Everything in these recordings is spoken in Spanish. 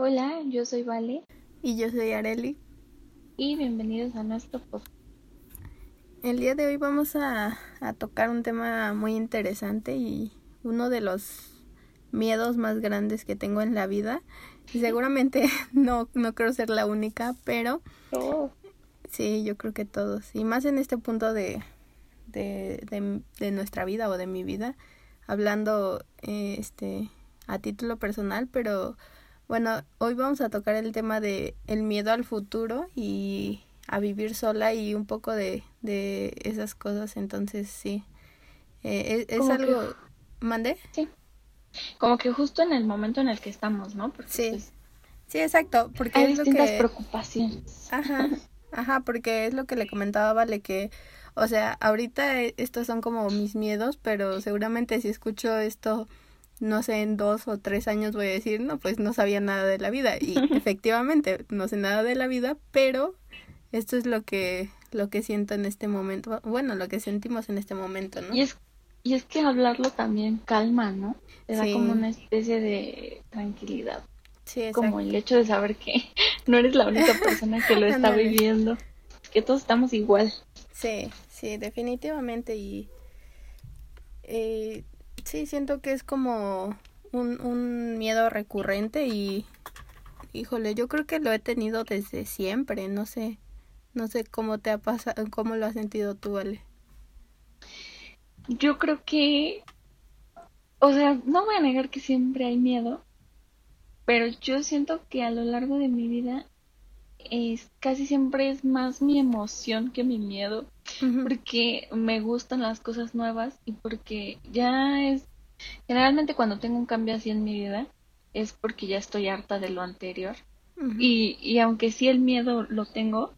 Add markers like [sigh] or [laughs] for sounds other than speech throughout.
Hola, yo soy Vale Y yo soy Areli. y bienvenidos a nuestro podcast. El día de hoy vamos a, a tocar un tema muy interesante y uno de los miedos más grandes que tengo en la vida. Y [laughs] seguramente [laughs] no, no creo ser la única, pero Oh, sí, yo creo que todos. Y más en este punto de, de, de, de nuestra vida o de mi vida, hablando eh, este a título personal, pero bueno, hoy vamos a tocar el tema de el miedo al futuro y a vivir sola y un poco de, de esas cosas, entonces sí. Eh, es es Como que- algo... ¿Mandé? sí. Como que justo en el momento en el que estamos, ¿no? Porque Sí, pues, Sí, exacto, porque hay es lo distintas que... preocupaciones. Ajá, [laughs] ajá, porque es lo que le comentaba, Vale, que, o sea, ahorita eh, estos son como mis miedos, pero seguramente si escucho esto, no sé, en dos o tres años voy a decir, no, pues no sabía nada de la vida. Y efectivamente, no sé nada de la vida, pero esto es lo que, lo que siento en este momento, bueno, lo que sentimos en este momento, ¿no? Y es, y es que hablarlo también calma, ¿no? Te da Sí. como una especie de tranquilidad. Sí, Como exacto. el hecho de saber que [laughs] no eres la única persona que lo [laughs] está viviendo. Que todos estamos igual. Sí, sí, definitivamente y eh, sí, siento que es como un, un miedo recurrente y híjole, yo creo que lo he tenido desde siempre, no sé, no sé cómo te ha pasado, cómo lo has sentido tú, Ale. Yo creo que, o sea, no voy a negar que siempre hay miedo, pero yo siento que a lo largo de mi vida es casi siempre es más mi emoción que mi miedo, Porque me gustan las cosas nuevas y porque ya es, generalmente cuando tengo un cambio así en mi vida es porque ya estoy harta de lo anterior. Y, y aunque sí el miedo lo tengo,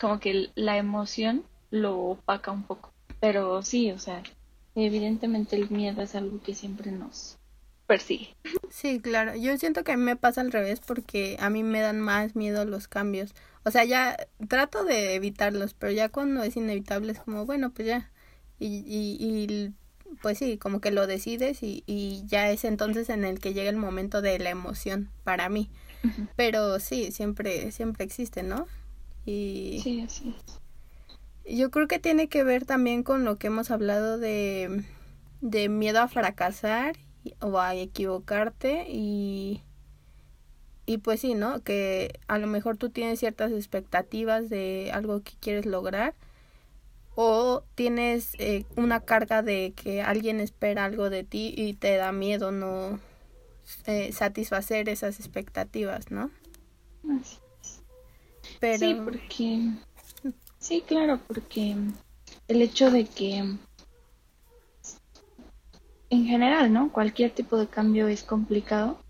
como que la emoción lo opaca un poco. Pero sí, o sea, evidentemente el miedo es algo que siempre nos persigue. Sí, claro. Yo siento que a mí me pasa al revés porque a mí me dan más miedo los cambios. O sea, ya trato de evitarlos, pero ya cuando es inevitable es como, bueno, pues ya. Y, y, y pues sí, como que lo decides y, y ya es entonces en el que llega el momento de la emoción para mí. Pero sí, siempre, siempre existe, ¿no? Y Sí, así es. yo creo que tiene que ver también con lo que hemos hablado de, de miedo a fracasar o a equivocarte y, y pues sí, ¿no? Que a lo mejor tú tienes ciertas expectativas de algo que quieres lograr o tienes eh, una carga de que alguien espera algo de ti y te da miedo no eh, satisfacer esas expectativas, ¿no? Así. Pero Sí, porque... Sí, claro, porque el hecho de que en general, ¿no? Cualquier tipo de cambio es complicado,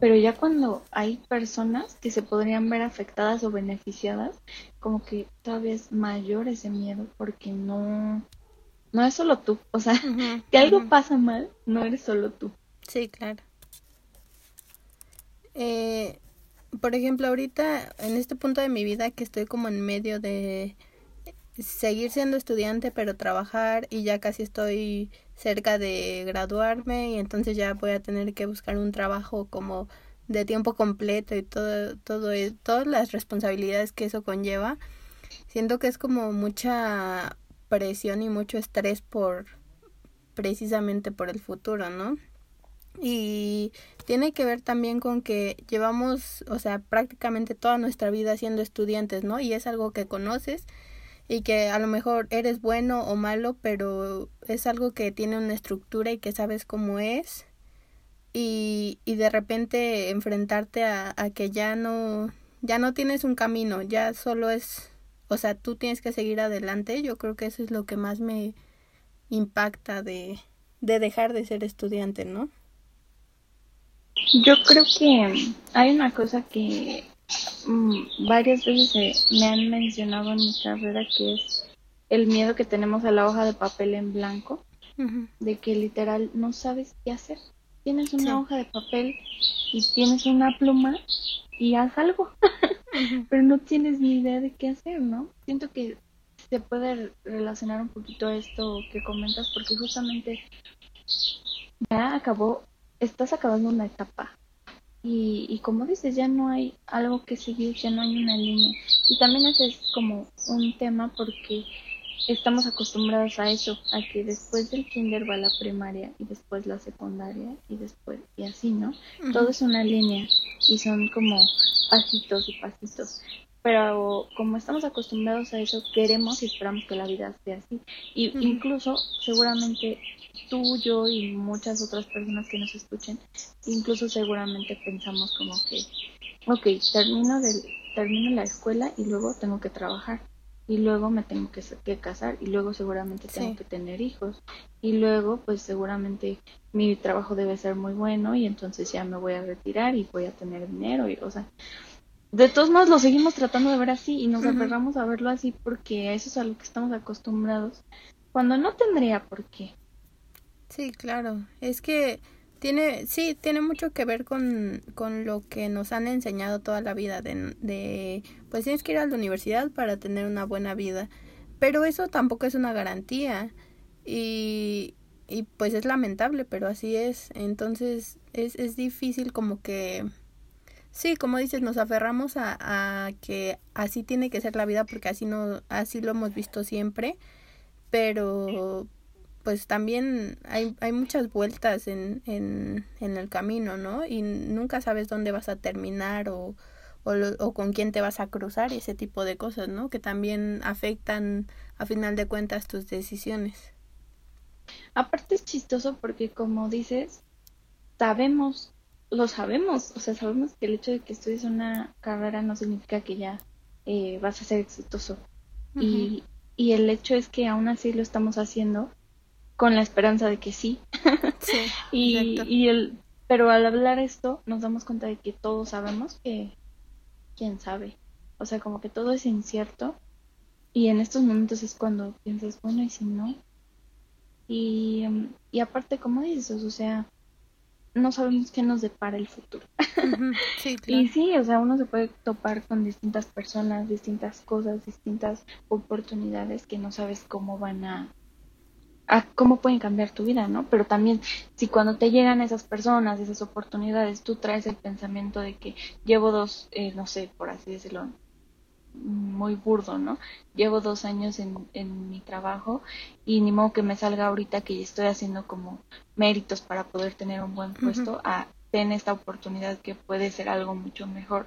pero ya cuando hay personas que se podrían ver afectadas o beneficiadas, como que todavía es mayor ese miedo porque no no es solo tú, o sea, [laughs] que algo pasa mal, no eres solo tú. Sí, claro. Eh, por ejemplo, ahorita en este punto de mi vida que estoy como en medio de seguir siendo estudiante pero trabajar y ya casi estoy cerca de graduarme y entonces ya voy a tener que buscar un trabajo como de tiempo completo y todo todo e- todas las responsabilidades que eso conlleva. Siento que es como mucha presión y mucho estrés por precisamente por el futuro, ¿no? Y tiene que ver también con que llevamos, o sea, prácticamente toda nuestra vida siendo estudiantes, ¿no? Y es algo que conoces y que a lo mejor eres bueno o malo, pero es algo que tiene una estructura y que sabes cómo es. Y, y de repente enfrentarte a, a que ya no, ya no tienes un camino, ya solo es, o sea, tú tienes que seguir adelante. Yo creo que eso es lo que más me impacta de, de dejar de ser estudiante, ¿no? Yo creo que hay una cosa que varias veces me han mencionado en mi carrera que es el miedo que tenemos a la hoja de papel en blanco, de que literal no sabes qué hacer. Tienes una Sí. hoja de papel y tienes una pluma y haz algo, [laughs] pero no tienes ni idea de qué hacer, ¿no? Siento que se puede relacionar un poquito a esto que comentas porque justamente ya acabó, estás acabando una etapa y, y como dices, ya no hay algo que seguir, ya no hay una línea. Y también ese es como un tema porque estamos acostumbrados a eso, a que después del kinder va la primaria y después la secundaria y después y así, ¿no? Todo es una línea y son como pasitos y pasitos. Pero como estamos acostumbrados a eso, queremos y esperamos que la vida sea así. Y incluso, seguramente tú, yo y muchas otras personas que nos escuchen, incluso seguramente pensamos como que, ok, termino, del, termino la escuela y luego tengo que trabajar y luego me tengo que, que casar y luego seguramente tengo que tener hijos y luego pues seguramente mi trabajo debe ser muy bueno y entonces ya me voy a retirar y voy a tener dinero y o sea de todos modos lo seguimos tratando de ver así y nos aferramos a verlo así porque eso es a lo que estamos acostumbrados cuando no tendría por qué sí claro. Es que tiene, sí, tiene mucho que ver con, con lo que nos han enseñado toda la vida, de, de, pues tienes que ir a la universidad para tener una buena vida, pero eso tampoco es una garantía y, y pues es lamentable, pero así es, entonces es, es difícil como que, sí, como dices, nos aferramos a, a que así tiene que ser la vida porque así, no, así lo hemos visto siempre, pero pues también hay, hay muchas vueltas en, en, en el camino, ¿no? Y nunca sabes dónde vas a terminar o, o, o, con quién te vas a cruzar y ese tipo de cosas, ¿no? Que también afectan a final de cuentas tus decisiones. Aparte es chistoso porque como dices, sabemos, lo sabemos, o sea, sabemos que el hecho de que estudies una carrera no significa que ya eh, vas a ser exitoso. y, y el hecho es que aún así lo estamos haciendo con la esperanza de que sí. [laughs] sí [laughs] y, y, el, pero al hablar esto nos damos cuenta de que todos sabemos que quién sabe. O sea, como que todo es incierto. Y en estos momentos es cuando piensas, bueno, ¿y si no? Y, y aparte, como dices, o sea, no sabemos qué nos depara el futuro. [laughs] Sí, claro. y sí, o sea, uno se puede topar con distintas personas, distintas cosas, distintas oportunidades que no sabes cómo van a a cómo pueden cambiar tu vida, ¿no? Pero también si cuando te llegan esas personas, esas oportunidades, tú traes el pensamiento de que llevo dos, eh, no sé, por así decirlo, muy burdo, ¿no? Llevo dos años en, en mi trabajo y ni modo que me salga ahorita que estoy haciendo como méritos para poder tener un buen puesto a tener esta oportunidad que puede ser algo mucho mejor.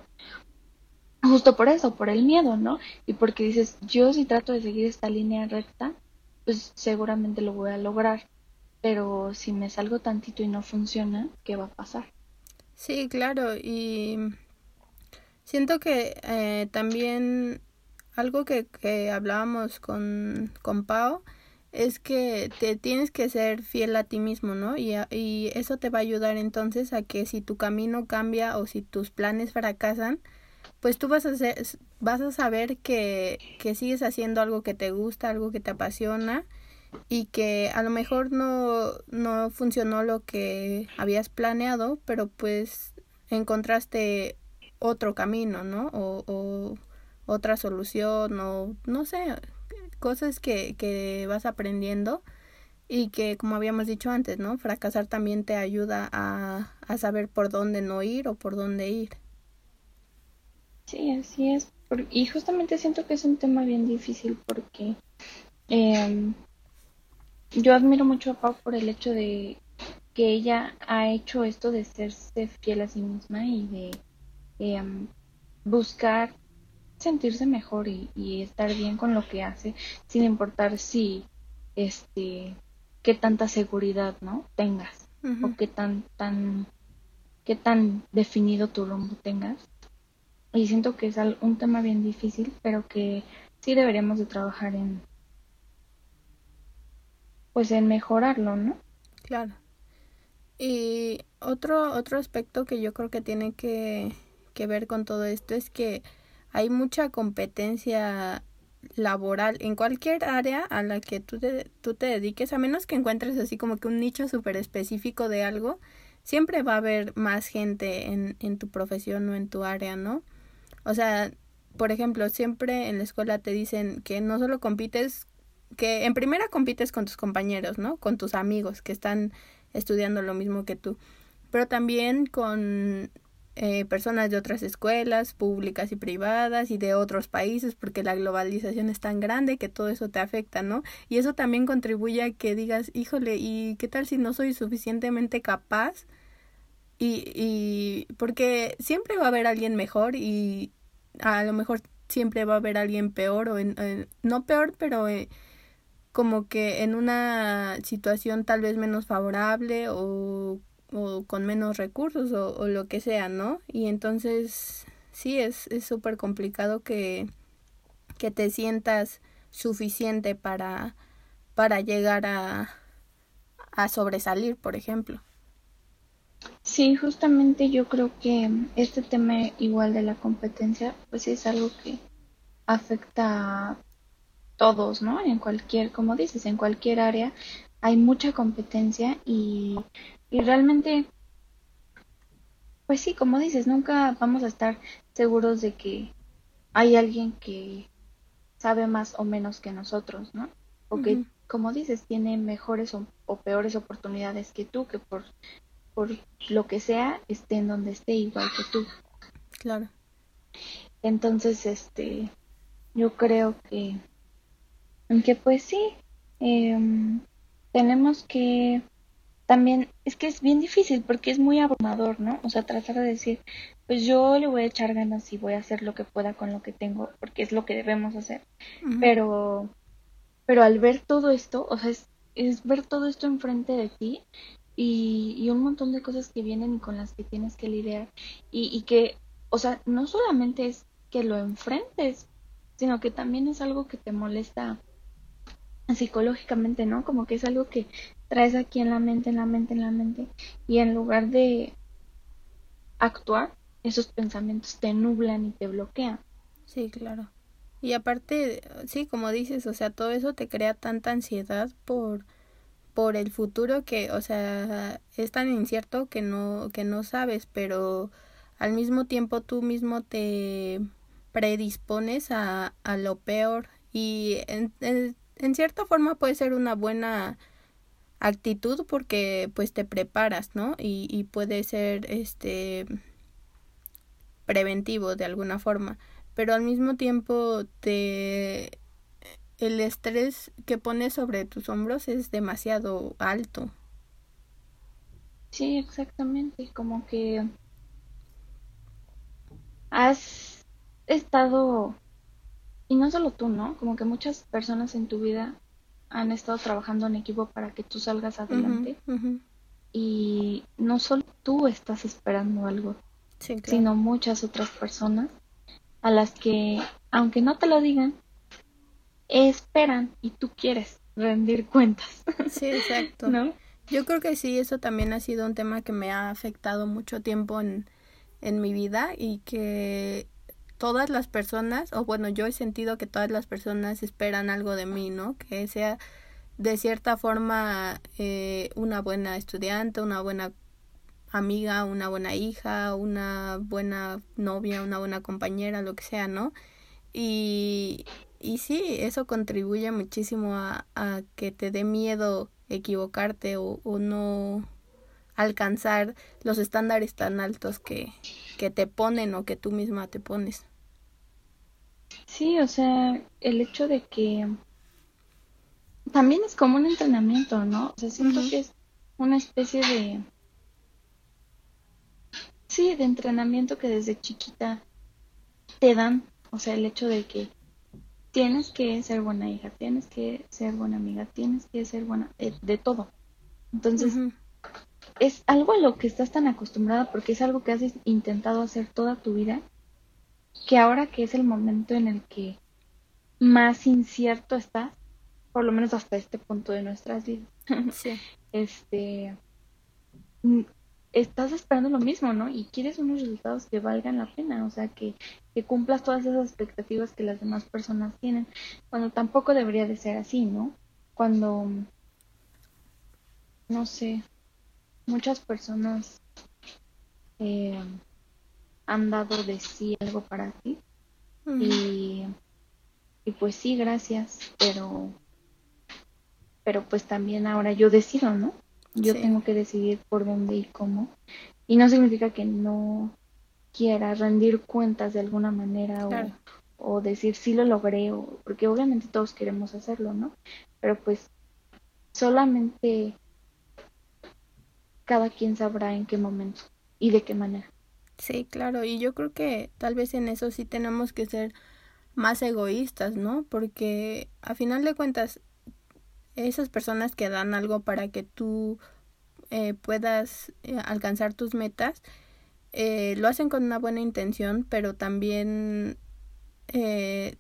Justo por eso, por el miedo, ¿no? Y porque dices, yo si trato de seguir esta línea recta, pues seguramente lo voy a lograr. Pero si me salgo tantito y no funciona, ¿qué va a pasar? Sí, claro. Y siento que eh, también algo que, que hablábamos con, con Pau es que te tienes que ser fiel a ti mismo, ¿no? Y, y eso te va a ayudar entonces a que si tu camino cambia o si tus planes fracasan, pues tú vas a, hacer, vas a saber que, que sigues haciendo algo que te gusta, algo que te apasiona y que a lo mejor no, no funcionó lo que habías planeado, pero pues encontraste otro camino, ¿no? O, o otra solución o no sé, cosas que, que vas aprendiendo y que como habíamos dicho antes, ¿no? Fracasar también te ayuda a, a saber por dónde no ir o por dónde ir. Sí, así es. Y justamente siento que es un tema bien difícil porque em, yo admiro mucho a Pau por el hecho de que ella ha hecho esto de serse fiel a sí misma y de em, buscar sentirse mejor y, estar bien con lo que hace sin importar si este qué tanta seguridad no tengas o qué tan tan qué tan definido tu rumbo tengas y siento que es un tema bien difícil, pero que sí deberíamos de trabajar en, pues en mejorarlo, ¿no? Claro. Y otro, otro aspecto que yo creo que tiene que, ver con todo esto es que hay mucha competencia laboral en cualquier área a la que tú te, tú te dediques, a menos que encuentres así como que un nicho súper específico de algo, siempre va a haber más gente en, en tu profesión o en tu área, ¿no? O sea, por ejemplo, siempre en la escuela te dicen que no solo compites, que en primera compites con tus compañeros, ¿no? Con tus amigos que están estudiando lo mismo que tú, pero también con eh, personas de otras escuelas públicas y privadas y de otros países porque la globalización es tan grande que todo eso te afecta, ¿no? Y eso también contribuye a que digas, híjole, ¿y qué tal si no soy suficientemente capaz? Y, y porque siempre va a haber alguien mejor y a lo mejor siempre va a haber alguien peor o en, no peor, pero eh, como que en una situación tal vez menos favorable o o con menos recursos o, lo que sea, ¿no? Y entonces sí, es súper complicado que, que te sientas suficiente para, para llegar a, a sobresalir, por ejemplo. Sí, justamente yo creo que este tema igual de la competencia, pues es algo que afecta a todos, ¿no? En cualquier, como dices, en cualquier área hay mucha competencia y y realmente, pues sí, como dices, nunca vamos a estar seguros de que hay alguien que sabe más o menos que nosotros, ¿no? O que, como dices, tiene mejores o, peores oportunidades que tú, que por, por lo que sea esté en donde esté igual que tú. Claro. Entonces, este, yo creo que, que pues sí, em, tenemos que también es que es bien difícil porque es muy abrumador, ¿no? O sea, tratar de decir, pues yo le voy a echar ganas y voy a hacer lo que pueda con lo que tengo, porque es lo que debemos hacer. Pero, pero al ver todo esto, o sea, es, es ver todo esto enfrente de ti y, y, un montón de cosas que vienen y con las que tienes que lidiar y, y que, o sea, no solamente es que lo enfrentes, sino que también es algo que te molesta psicológicamente, ¿no? Como que es algo que traes aquí en la mente, en la mente, en la mente, y en lugar de actuar, esos pensamientos te nublan y te bloquean. Sí, claro. Y aparte, sí, como dices, o sea, todo eso te crea tanta ansiedad por por el futuro que, o sea, es tan incierto que no que no sabes, pero al mismo tiempo tú mismo te predispones a, a lo peor y en, en cierta forma puede ser una buena actitud porque pues te preparas, ¿no? Y, y puede ser este preventivo de alguna forma, pero al mismo tiempo te el estrés que pones sobre tus hombros es demasiado alto. Sí, exactamente, como que has estado y no solo tú, ¿no? Como que muchas personas en tu vida han estado trabajando en equipo para que tú salgas adelante. Y no solo tú estás esperando algo, sino muchas otras personas a las que, aunque no te lo digan, esperan y tú quieres rendir cuentas. Sí, exacto. ¿No? Yo creo que sí, eso también ha sido un tema que me ha afectado mucho tiempo en, en mi vida y que todas las personas, o bueno, yo he sentido que todas las personas esperan algo de mí, ¿no? Que sea de cierta forma eh, una buena estudiante, una buena amiga, una buena hija, una buena novia, una buena compañera, lo que sea, ¿no? Y, y sí, eso contribuye muchísimo a, a que te dé miedo equivocarte o, o no alcanzar los estándares tan altos que, que te ponen o que tú misma te pones. Sí, o sea, el hecho de que también es como un entrenamiento, ¿no? O sea, siento que es una especie de... Sí, de entrenamiento que desde chiquita te dan. O sea, el hecho de que tienes que ser buena hija, tienes que ser buena amiga, tienes que ser buena eh, de, todo. Entonces, es algo a lo que estás tan acostumbrada porque es algo que has intentado hacer toda tu vida que ahora que es el momento en el que más incierto estás, por lo menos hasta este punto de nuestras vidas, [laughs] este, estás esperando lo mismo, ¿no? Y quieres unos resultados que valgan la pena, o sea, que, que cumplas todas esas expectativas que las demás personas tienen, cuando tampoco debería de ser así, ¿no? Cuando, no sé, muchas personas eh, han dado de sí algo para ti. y, y pues sí, gracias, pero pero pues también ahora yo decido, ¿no? Yo tengo que decidir por dónde y cómo. Y no significa que no quiera rendir cuentas de alguna manera o, decir sí lo logré, o, porque obviamente todos queremos hacerlo, ¿no? Pero pues solamente cada quien sabrá en qué momento y de qué manera. Sí, claro, y yo creo que tal vez en eso sí tenemos que ser más egoístas, ¿no? Porque a final de cuentas, esas personas que dan algo para que tú eh, puedas eh, alcanzar tus metas, eh, lo hacen con una buena intención, pero también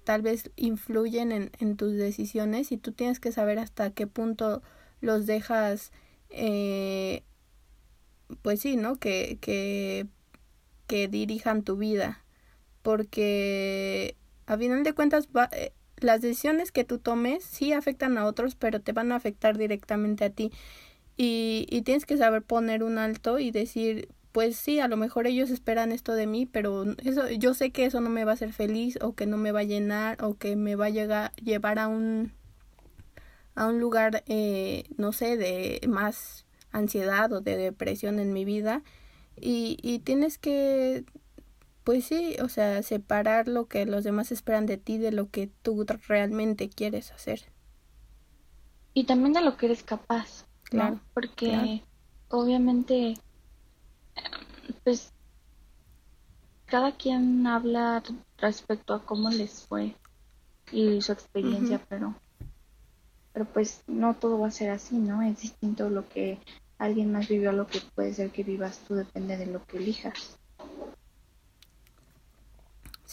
tal vez influyen en, en, tus decisiones y tú tienes que saber hasta qué punto los dejas, pues sí, ¿no? Que, que, que dirijan tu vida, porque a final de cuentas las decisiones que tú tomes sí afectan a otros, pero te van a afectar directamente a ti. Y, y tienes que saber poner un alto y decir, pues sí, a lo mejor ellos esperan esto de mí, pero eso, yo sé que eso no me va a hacer feliz o que no me va a llenar o que me va a llegar, llevar a un, a un lugar, eh, no sé, de más ansiedad o de depresión en mi vida. Y, y tienes que pues sí, o sea, separar lo que los demás esperan de ti de lo que tú realmente quieres hacer. Y también de lo que eres capaz, claro, Porque obviamente, pues, cada quien habla respecto a cómo les fue y su experiencia, pero, pero pues no todo va a ser así, ¿no? Es distinto lo que alguien más vivió a lo que puede ser que vivas tú, depende de lo que elijas.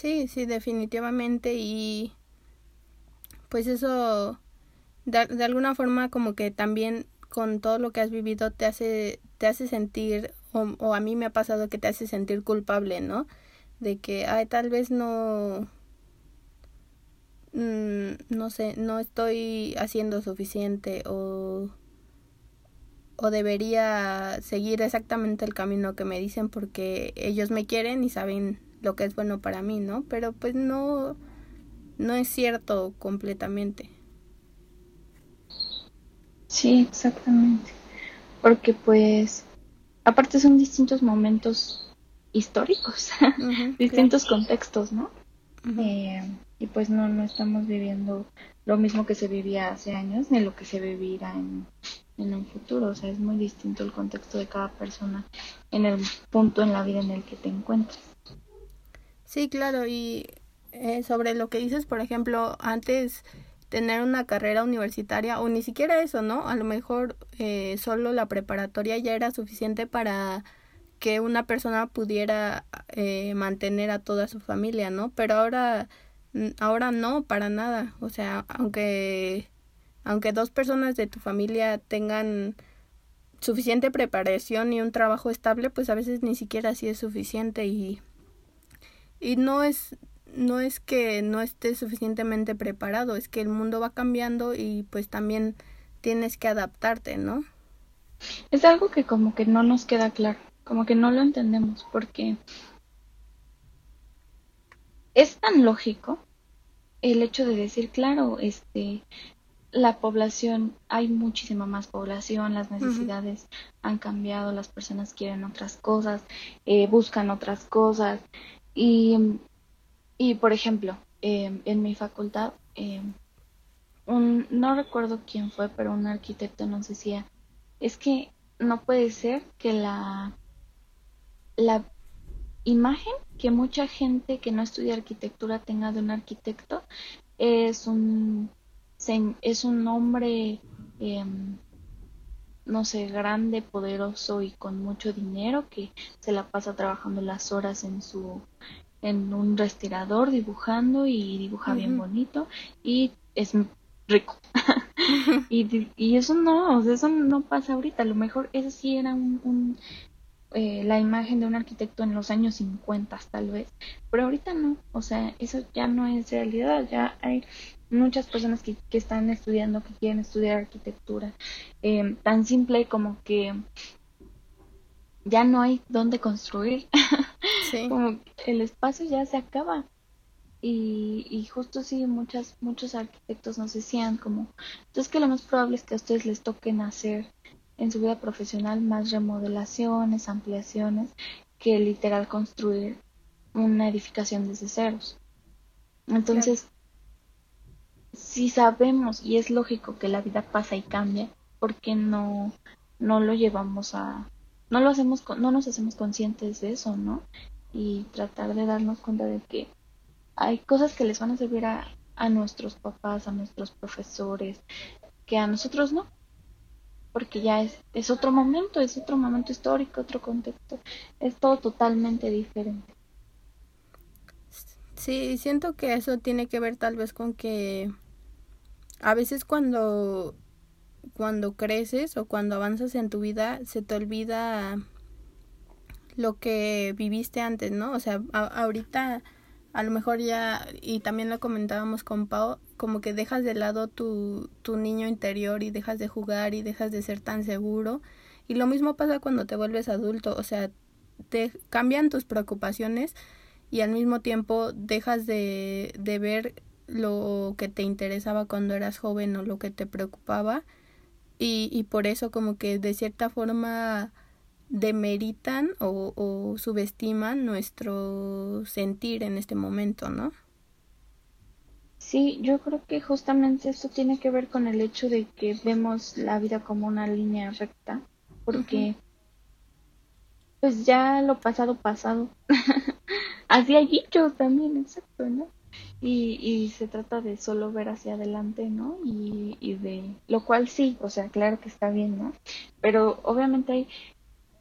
Sí, sí, definitivamente y pues eso de, de, alguna forma como que también con todo lo que has vivido te hace te hace sentir o, o, a mí me ha pasado que te hace sentir culpable, ¿no? De que ay tal vez no mm, no sé, no estoy haciendo suficiente o o debería seguir exactamente el camino que me dicen porque ellos me quieren y saben lo que es bueno para mí, ¿no? Pero pues no, no es cierto completamente. Sí, exactamente. Porque pues, aparte son distintos momentos históricos, [laughs] distintos contextos, ¿no? eh, y pues no, no estamos viviendo lo mismo que se vivía hace años, ni lo que se vivirá en, en un futuro. O sea, es muy distinto el contexto de cada persona en el punto en la vida en el que te encuentras. Sí, claro, y eh, sobre lo que dices, por ejemplo, antes tener una carrera universitaria o ni siquiera eso, ¿no? A lo mejor eh, solo la preparatoria ya era suficiente para que una persona pudiera eh, mantener a toda su familia, ¿no? Pero ahora, ahora no, para nada. O sea, aunque, aunque dos personas de tu familia tengan suficiente preparación y un trabajo estable, pues a veces ni siquiera así es suficiente y y no es no es que no estés suficientemente preparado, es que el mundo va cambiando y pues también tienes que adaptarte, ¿no? Es algo que como que no nos queda claro, como que no lo entendemos porque es tan lógico el hecho de decir, claro, este la población, hay muchísima más población, las necesidades han cambiado, las personas quieren otras cosas, eh, buscan otras cosas, y, y por ejemplo, em, en mi facultad, em, un, no recuerdo quién fue, pero un arquitecto nos decía, es que no puede ser que la, la imagen que mucha gente que no estudia arquitectura tenga de un arquitecto es un, es un hombre, em, no sé, grande, poderoso y con mucho dinero que se la pasa trabajando las horas en su en un respirador dibujando y dibuja bien bonito y es rico. [laughs] y, y, eso no, o sea, eso no pasa ahorita. A lo mejor eso sí era un, eh, la imagen de un arquitecto en los años 50 tal vez, pero ahorita no, o sea, eso ya no es realidad, ya hay muchas personas que, que están estudiando, que quieren estudiar arquitectura, eh, tan simple como que ya no hay dónde construir. [laughs] Como el espacio ya se acaba. Y, y justo sí, muchas, muchos arquitectos nos decían como, entonces que lo más probable es que a ustedes les toquen hacer en su vida profesional más remodelaciones, ampliaciones, que literal construir una edificación desde ceros. Entonces, si sabemos y es lógico que la vida pasa y cambia, ¿por qué no, no lo llevamos a, no lo hacemos, no nos hacemos conscientes de eso, ¿no? Y tratar de darnos cuenta de que hay cosas que les van a servir a, a nuestros papás, a nuestros profesores, que a nosotros no, porque ya es, es otro momento, es otro momento histórico, otro contexto, es todo totalmente diferente. Sí, siento que eso tiene que ver tal vez con que a veces cuando cuando creces o cuando avanzas en tu vida se te olvida lo que viviste antes, ¿no? O sea, ahorita a lo mejor ya, y también lo comentábamos con Pau, como que dejas de lado tu, tu niño interior y dejas de jugar y dejas de ser tan seguro. Y lo mismo pasa cuando te vuelves adulto, o sea, te cambian tus preocupaciones y al mismo tiempo dejas de, de ver lo que te interesaba cuando eras joven o lo que te preocupaba y, y por eso como que de cierta forma demeritan o, o subestiman nuestro sentir en este momento, ¿no? Sí, yo creo que justamente esto tiene que ver con el hecho de que vemos la vida como una línea recta, porque pues ya lo pasado pasado. [laughs] Así hay dicho también, exacto, ¿no? Y, y se trata de solo ver hacia adelante, ¿no? Y, y de lo cual sí, o sea, claro que está bien, ¿no? Pero obviamente hay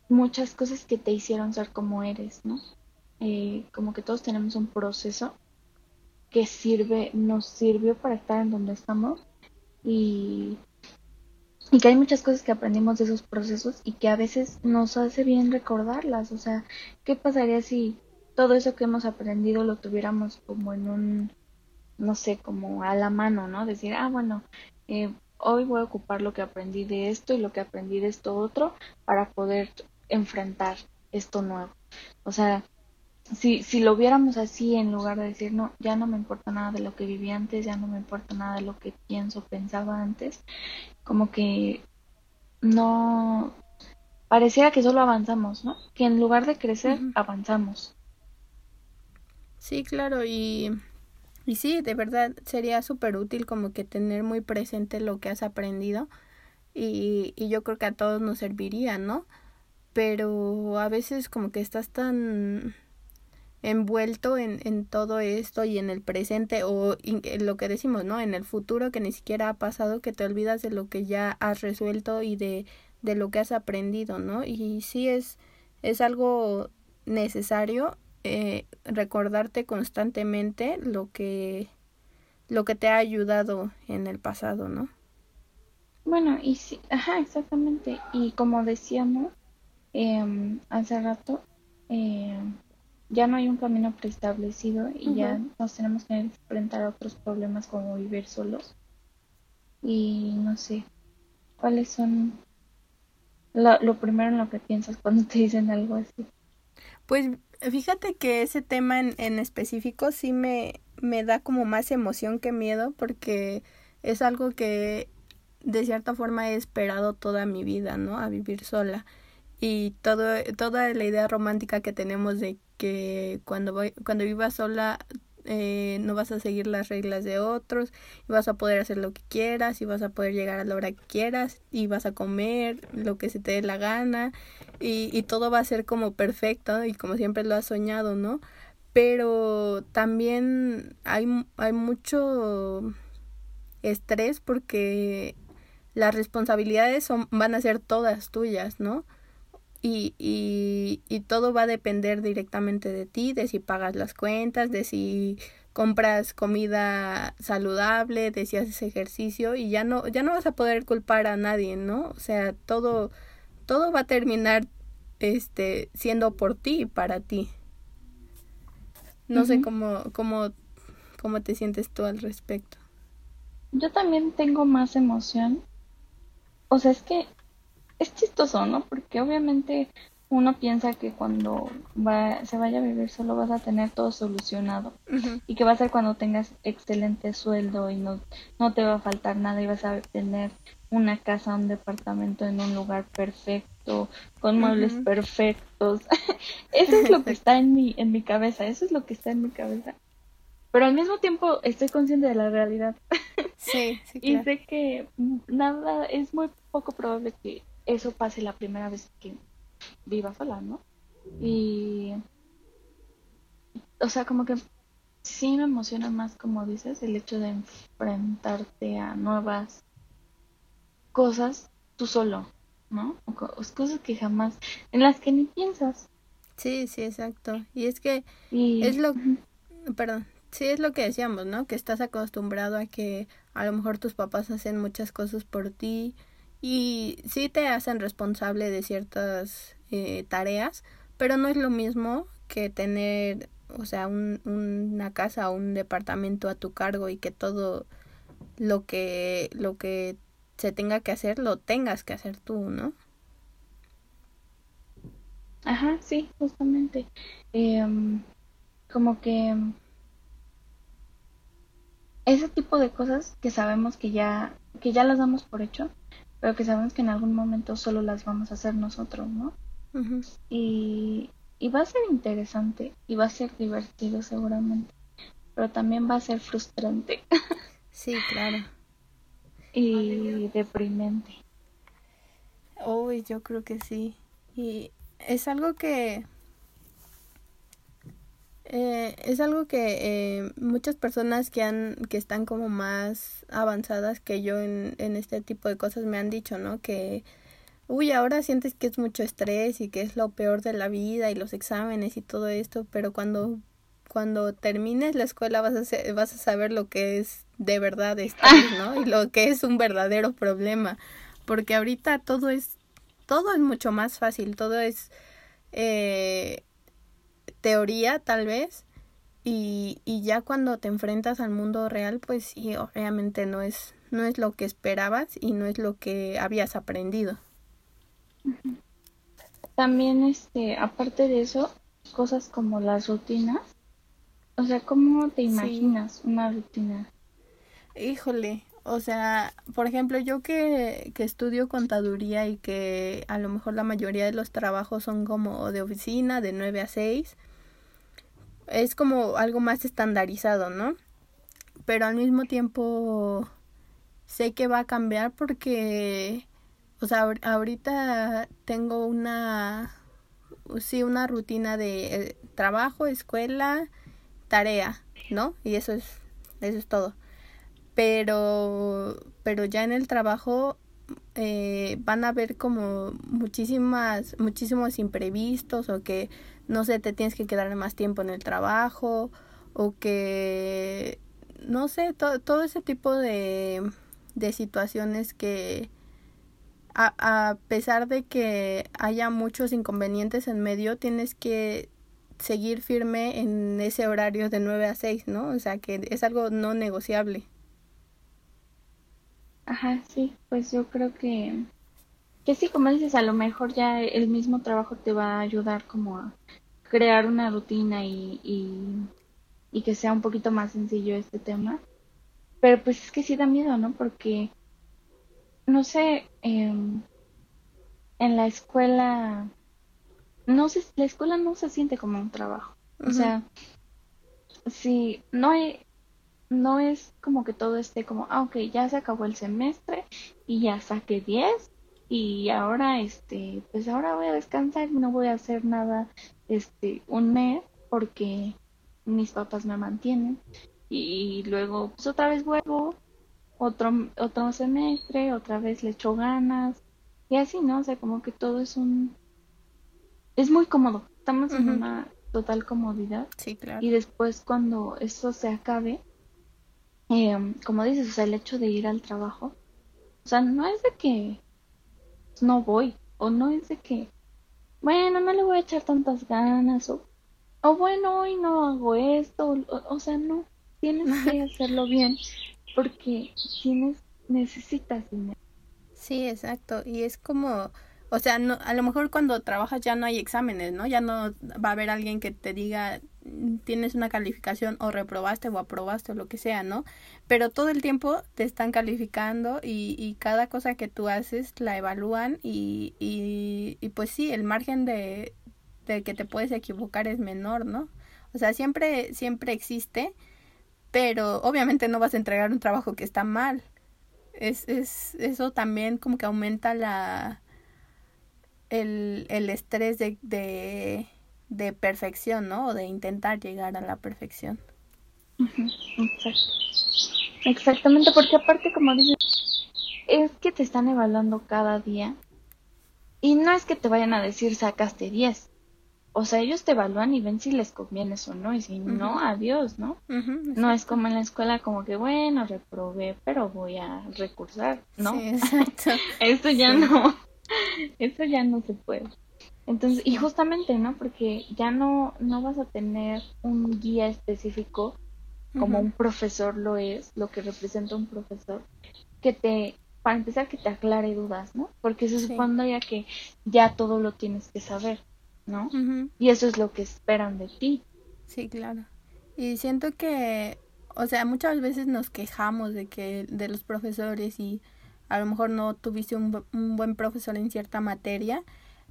muchas cosas que te hicieron ser como eres, ¿no? Eh, como que todos tenemos un proceso que sirve, nos sirvió para estar en donde estamos y, y que hay muchas cosas que aprendimos de esos procesos y que a veces nos hace bien recordarlas, o sea, ¿qué pasaría si todo eso que hemos aprendido lo tuviéramos como en un, no sé, como a la mano, ¿no? Decir, ah, bueno, eh, hoy voy a ocupar lo que aprendí de esto y lo que aprendí de esto otro para poder enfrentar esto nuevo. O sea, si, si lo viéramos así en lugar de decir, no, ya no me importa nada de lo que viví antes, ya no me importa nada de lo que pienso, pensaba antes, como que no pareciera que solo avanzamos, ¿no? Que en lugar de crecer, avanzamos. Sí, claro, y, y sí, de verdad sería súper útil como que tener muy presente lo que has aprendido y, y yo creo que a todos nos serviría, ¿no? pero a veces como que estás tan envuelto en, en todo esto y en el presente o en lo que decimos, ¿no? En el futuro que ni siquiera ha pasado, que te olvidas de lo que ya has resuelto y de, de lo que has aprendido, ¿no? Y sí es, es algo necesario eh, recordarte constantemente lo que, lo que te ha ayudado en el pasado, ¿no? Bueno, y sí, ajá, exactamente. Y como decíamos, eh, hace rato, eh, ya no hay un camino preestablecido y ya nos tenemos que enfrentar a otros problemas como vivir solos. Y no sé, ¿cuáles son lo, lo primero en lo que piensas cuando te dicen algo así? Pues fíjate que ese tema en, en específico sí me, me da como más emoción que miedo porque es algo que de cierta forma he esperado toda mi vida, ¿no? A vivir sola y todo, toda la idea romántica que tenemos de que cuando, voy, cuando vivas sola eh, no vas a seguir las reglas de otros y vas a poder hacer lo que quieras y vas a poder llegar a la hora que quieras y vas a comer lo que se te dé la gana y, y todo va a ser como perfecto y como siempre lo has soñado, ¿no? Pero también hay, hay mucho estrés porque las responsabilidades son, van a ser todas tuyas, ¿no? Y, y, y todo va a depender directamente de ti, de si pagas las cuentas, de si compras comida saludable, de si haces ejercicio y ya no ya no vas a poder culpar a nadie, ¿no? O sea, todo todo va a terminar este siendo por ti y para ti. No sé cómo cómo cómo te sientes tú al respecto. Yo también tengo más emoción. O sea, es que es chistoso, ¿no? Porque obviamente uno piensa que cuando va, se vaya a vivir solo vas a tener todo solucionado y que va a ser cuando tengas excelente sueldo y no, no te va a faltar nada y vas a tener una casa, un departamento en un lugar perfecto con muebles perfectos. [laughs] eso es lo que está en mi, en mi cabeza, eso es lo que está en mi cabeza. Pero al mismo tiempo estoy consciente de la realidad. Sí, sí. [laughs] y sé que nada, es muy poco probable que eso pase la primera vez que viva sola, ¿no? Y, o sea, como que sí me emociona más, como dices, el hecho de enfrentarte a nuevas cosas tú solo, ¿no? O cosas que jamás, en las que ni piensas. Sí, sí, exacto. Y es que es lo, perdón, sí es lo que decíamos, ¿no? Que estás acostumbrado a que a lo mejor tus papás hacen muchas cosas por ti y sí te hacen responsable de ciertas eh, tareas, pero no es lo mismo que tener, o sea, un, una casa o un departamento a tu cargo y que todo lo que, lo que se tenga que hacer, lo tengas que hacer tú, ¿no? Ajá, sí, justamente. Em, como que ese tipo de cosas que sabemos que ya, que ya las damos por hecho, pero que sabemos que en algún momento solo las vamos a hacer nosotros, ¿no? y, y va a ser interesante y va a ser divertido seguramente, pero también va a ser frustrante. [laughs] sí, claro y deprimente. Uy, yo creo que sí. Y es algo que... Eh, es algo que eh, muchas personas que han que están como más avanzadas que yo en, en este tipo de cosas me han dicho, ¿no? Que uy, ahora sientes que es mucho estrés y que es lo peor de la vida y los exámenes y todo esto, pero cuando cuando termines la escuela vas a, vas a saber lo que es de verdad estrés, [laughs] ¿no? Y lo que es un verdadero problema. Porque ahorita todo es, todo es mucho más fácil, todo es eh, teoría tal vez. Y, y ya cuando te enfrentas al mundo real, pues sí, obviamente no es, no es lo que esperabas y no es lo que habías aprendido. También, este, aparte de eso, cosas como las rutinas o sea, ¿cómo te imaginas una rutina? Híjole, o sea, por ejemplo, yo que, que estudio contaduría y que a lo mejor la mayoría de los trabajos son como de oficina, de 9 a 6, es como algo más estandarizado, ¿no? Pero al mismo tiempo sé que va a cambiar porque, o sea, ahorita tengo una, sí, una rutina de eh, trabajo, escuela, tarea, ¿no? Y eso es, eso es todo. Pero, pero ya en el trabajo eh, van a haber como muchísimas, muchísimos imprevistos o que, no sé, te tienes que quedar más tiempo en el trabajo o que, no sé, todo ese tipo de, de situaciones que a, a pesar de que haya muchos inconvenientes en medio, tienes que seguir firme en ese horario de 9 a 6, ¿no? O sea, que es algo no negociable. Ajá, sí, pues yo creo que, que sí, como dices, a lo mejor ya el mismo trabajo te va a ayudar como a crear una rutina y, y, que sea un poquito más sencillo este tema. Pero pues es que sí da miedo, ¿no? Porque, no sé, em, en la escuela no se, la escuela no se siente como un trabajo. O sea, si no hay, no es como que todo esté como, ah, ok, ya se acabó el semestre y ya saqué 10 y ahora, este, pues ahora voy a descansar y no voy a hacer nada, este, un mes porque mis papás me mantienen y luego, pues otra vez vuelvo, otro, otro semestre, otra vez le echo ganas y así, ¿no? O sea, como que todo es un, es muy cómodo. Estamos en una total comodidad. Sí, claro. Y después cuando eso se acabe, eh, como dices, o sea, el hecho de ir al trabajo, o sea, no es de que no voy, o no es de que, bueno, no le voy a echar tantas ganas, o, o bueno, hoy no hago esto, o, o sea, no, tienes que [laughs] hacerlo bien, porque tienes, necesitas dinero. Sí, exacto, y es como o sea, no, a lo mejor cuando trabajas ya no hay exámenes, ¿no? Ya no va a haber alguien que te diga, tienes una calificación o reprobaste o aprobaste o lo que sea, ¿no? Pero todo el tiempo te están calificando y, y cada cosa que tú haces la evalúan y, y, y pues sí, el margen de, de que te puedes equivocar es menor, ¿no? O sea, siempre, siempre existe, pero obviamente no vas a entregar un trabajo que está mal. Es, es, eso también como que aumenta la el, el estrés de, de, de perfección, ¿no? O de intentar llegar a la perfección. Exacto. Exactamente, porque aparte, como dices, es que te están evaluando cada día. Y no es que te vayan a decir sacaste 10. O sea, ellos te evalúan y ven si les convienes o no. Y si no, adiós, ¿no? no es como en la escuela, como que bueno, reprobé, pero voy a recursar, ¿no? Sí, [laughs] exacto. Esto ya no. [laughs] Eso ya no se puede. Entonces, y justamente, ¿no? Porque ya no, no vas a tener un guía específico como un profesor lo es, lo que representa un profesor, que te, para empezar, que te aclare dudas, ¿no? Porque se supone ya que ya todo lo tienes que saber, ¿no? Y eso es lo que esperan de ti. Sí, claro. Y siento que, o sea, muchas veces nos quejamos de que, de los profesores y a lo mejor no tuviste un, un buen profesor en cierta materia,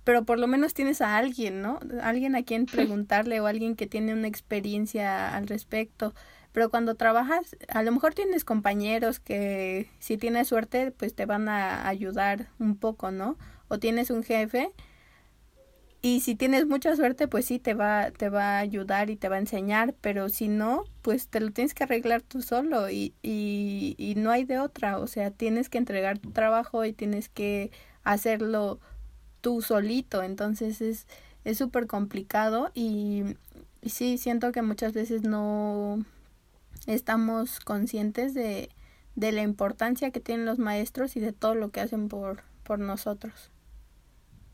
pero por lo menos tienes a alguien, ¿no? Alguien a quien preguntarle o alguien que tiene una experiencia al respecto. Pero cuando trabajas, a lo mejor tienes compañeros que si tienes suerte, pues te van a ayudar un poco, ¿no? O tienes un jefe y si tienes mucha suerte, pues sí te va te va a ayudar y te va a enseñar, pero si no, pues te lo tienes que arreglar tú solo y, y, y no hay de otra, o sea, tienes que entregar tu trabajo y tienes que hacerlo tú solito, entonces es es súper complicado y, y sí siento que muchas veces no estamos conscientes de, de la importancia que tienen los maestros y de todo lo que hacen por, por nosotros.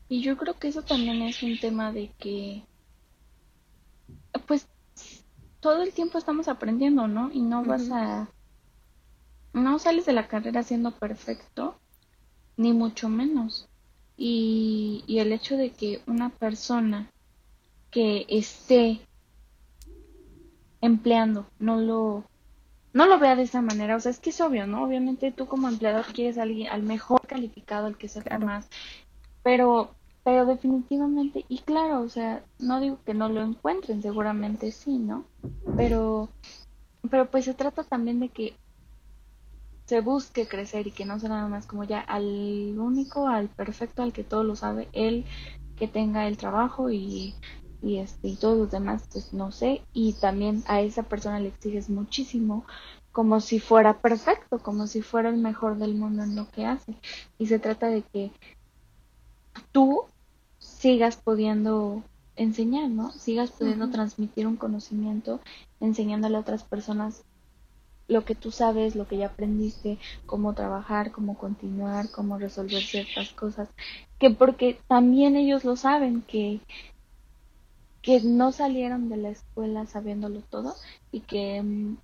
Y yo creo que eso también es un tema de que, pues, todo el tiempo estamos aprendiendo, ¿no? Y no vas a, no sales de la carrera siendo perfecto, ni mucho menos. Y, y el hecho de que una persona que esté empleando no lo no lo vea de esa manera, o sea, es que es obvio, ¿no? Obviamente tú como empleador quieres a alguien al mejor calificado, al que sepa más, pero, pero definitivamente, y claro, o sea, no digo que no lo encuentren, seguramente sí, ¿no? Pero, pero pues se trata también de que se busque crecer y que no sea nada más como ya al único, al perfecto, al que todo lo sabe, él que tenga el trabajo y, y este y todos los demás pues no sé. Y también a esa persona le exiges muchísimo como si fuera perfecto, como si fuera el mejor del mundo en lo que hace. Y se trata de que tú sigas pudiendo enseñar, ¿no? Sigas pudiendo transmitir un conocimiento, enseñándole a otras personas lo que tú sabes, lo que ya aprendiste, cómo trabajar, cómo continuar, cómo resolver ciertas cosas, que porque también ellos lo saben, que, que no salieron de la escuela sabiéndolo todo y que mm,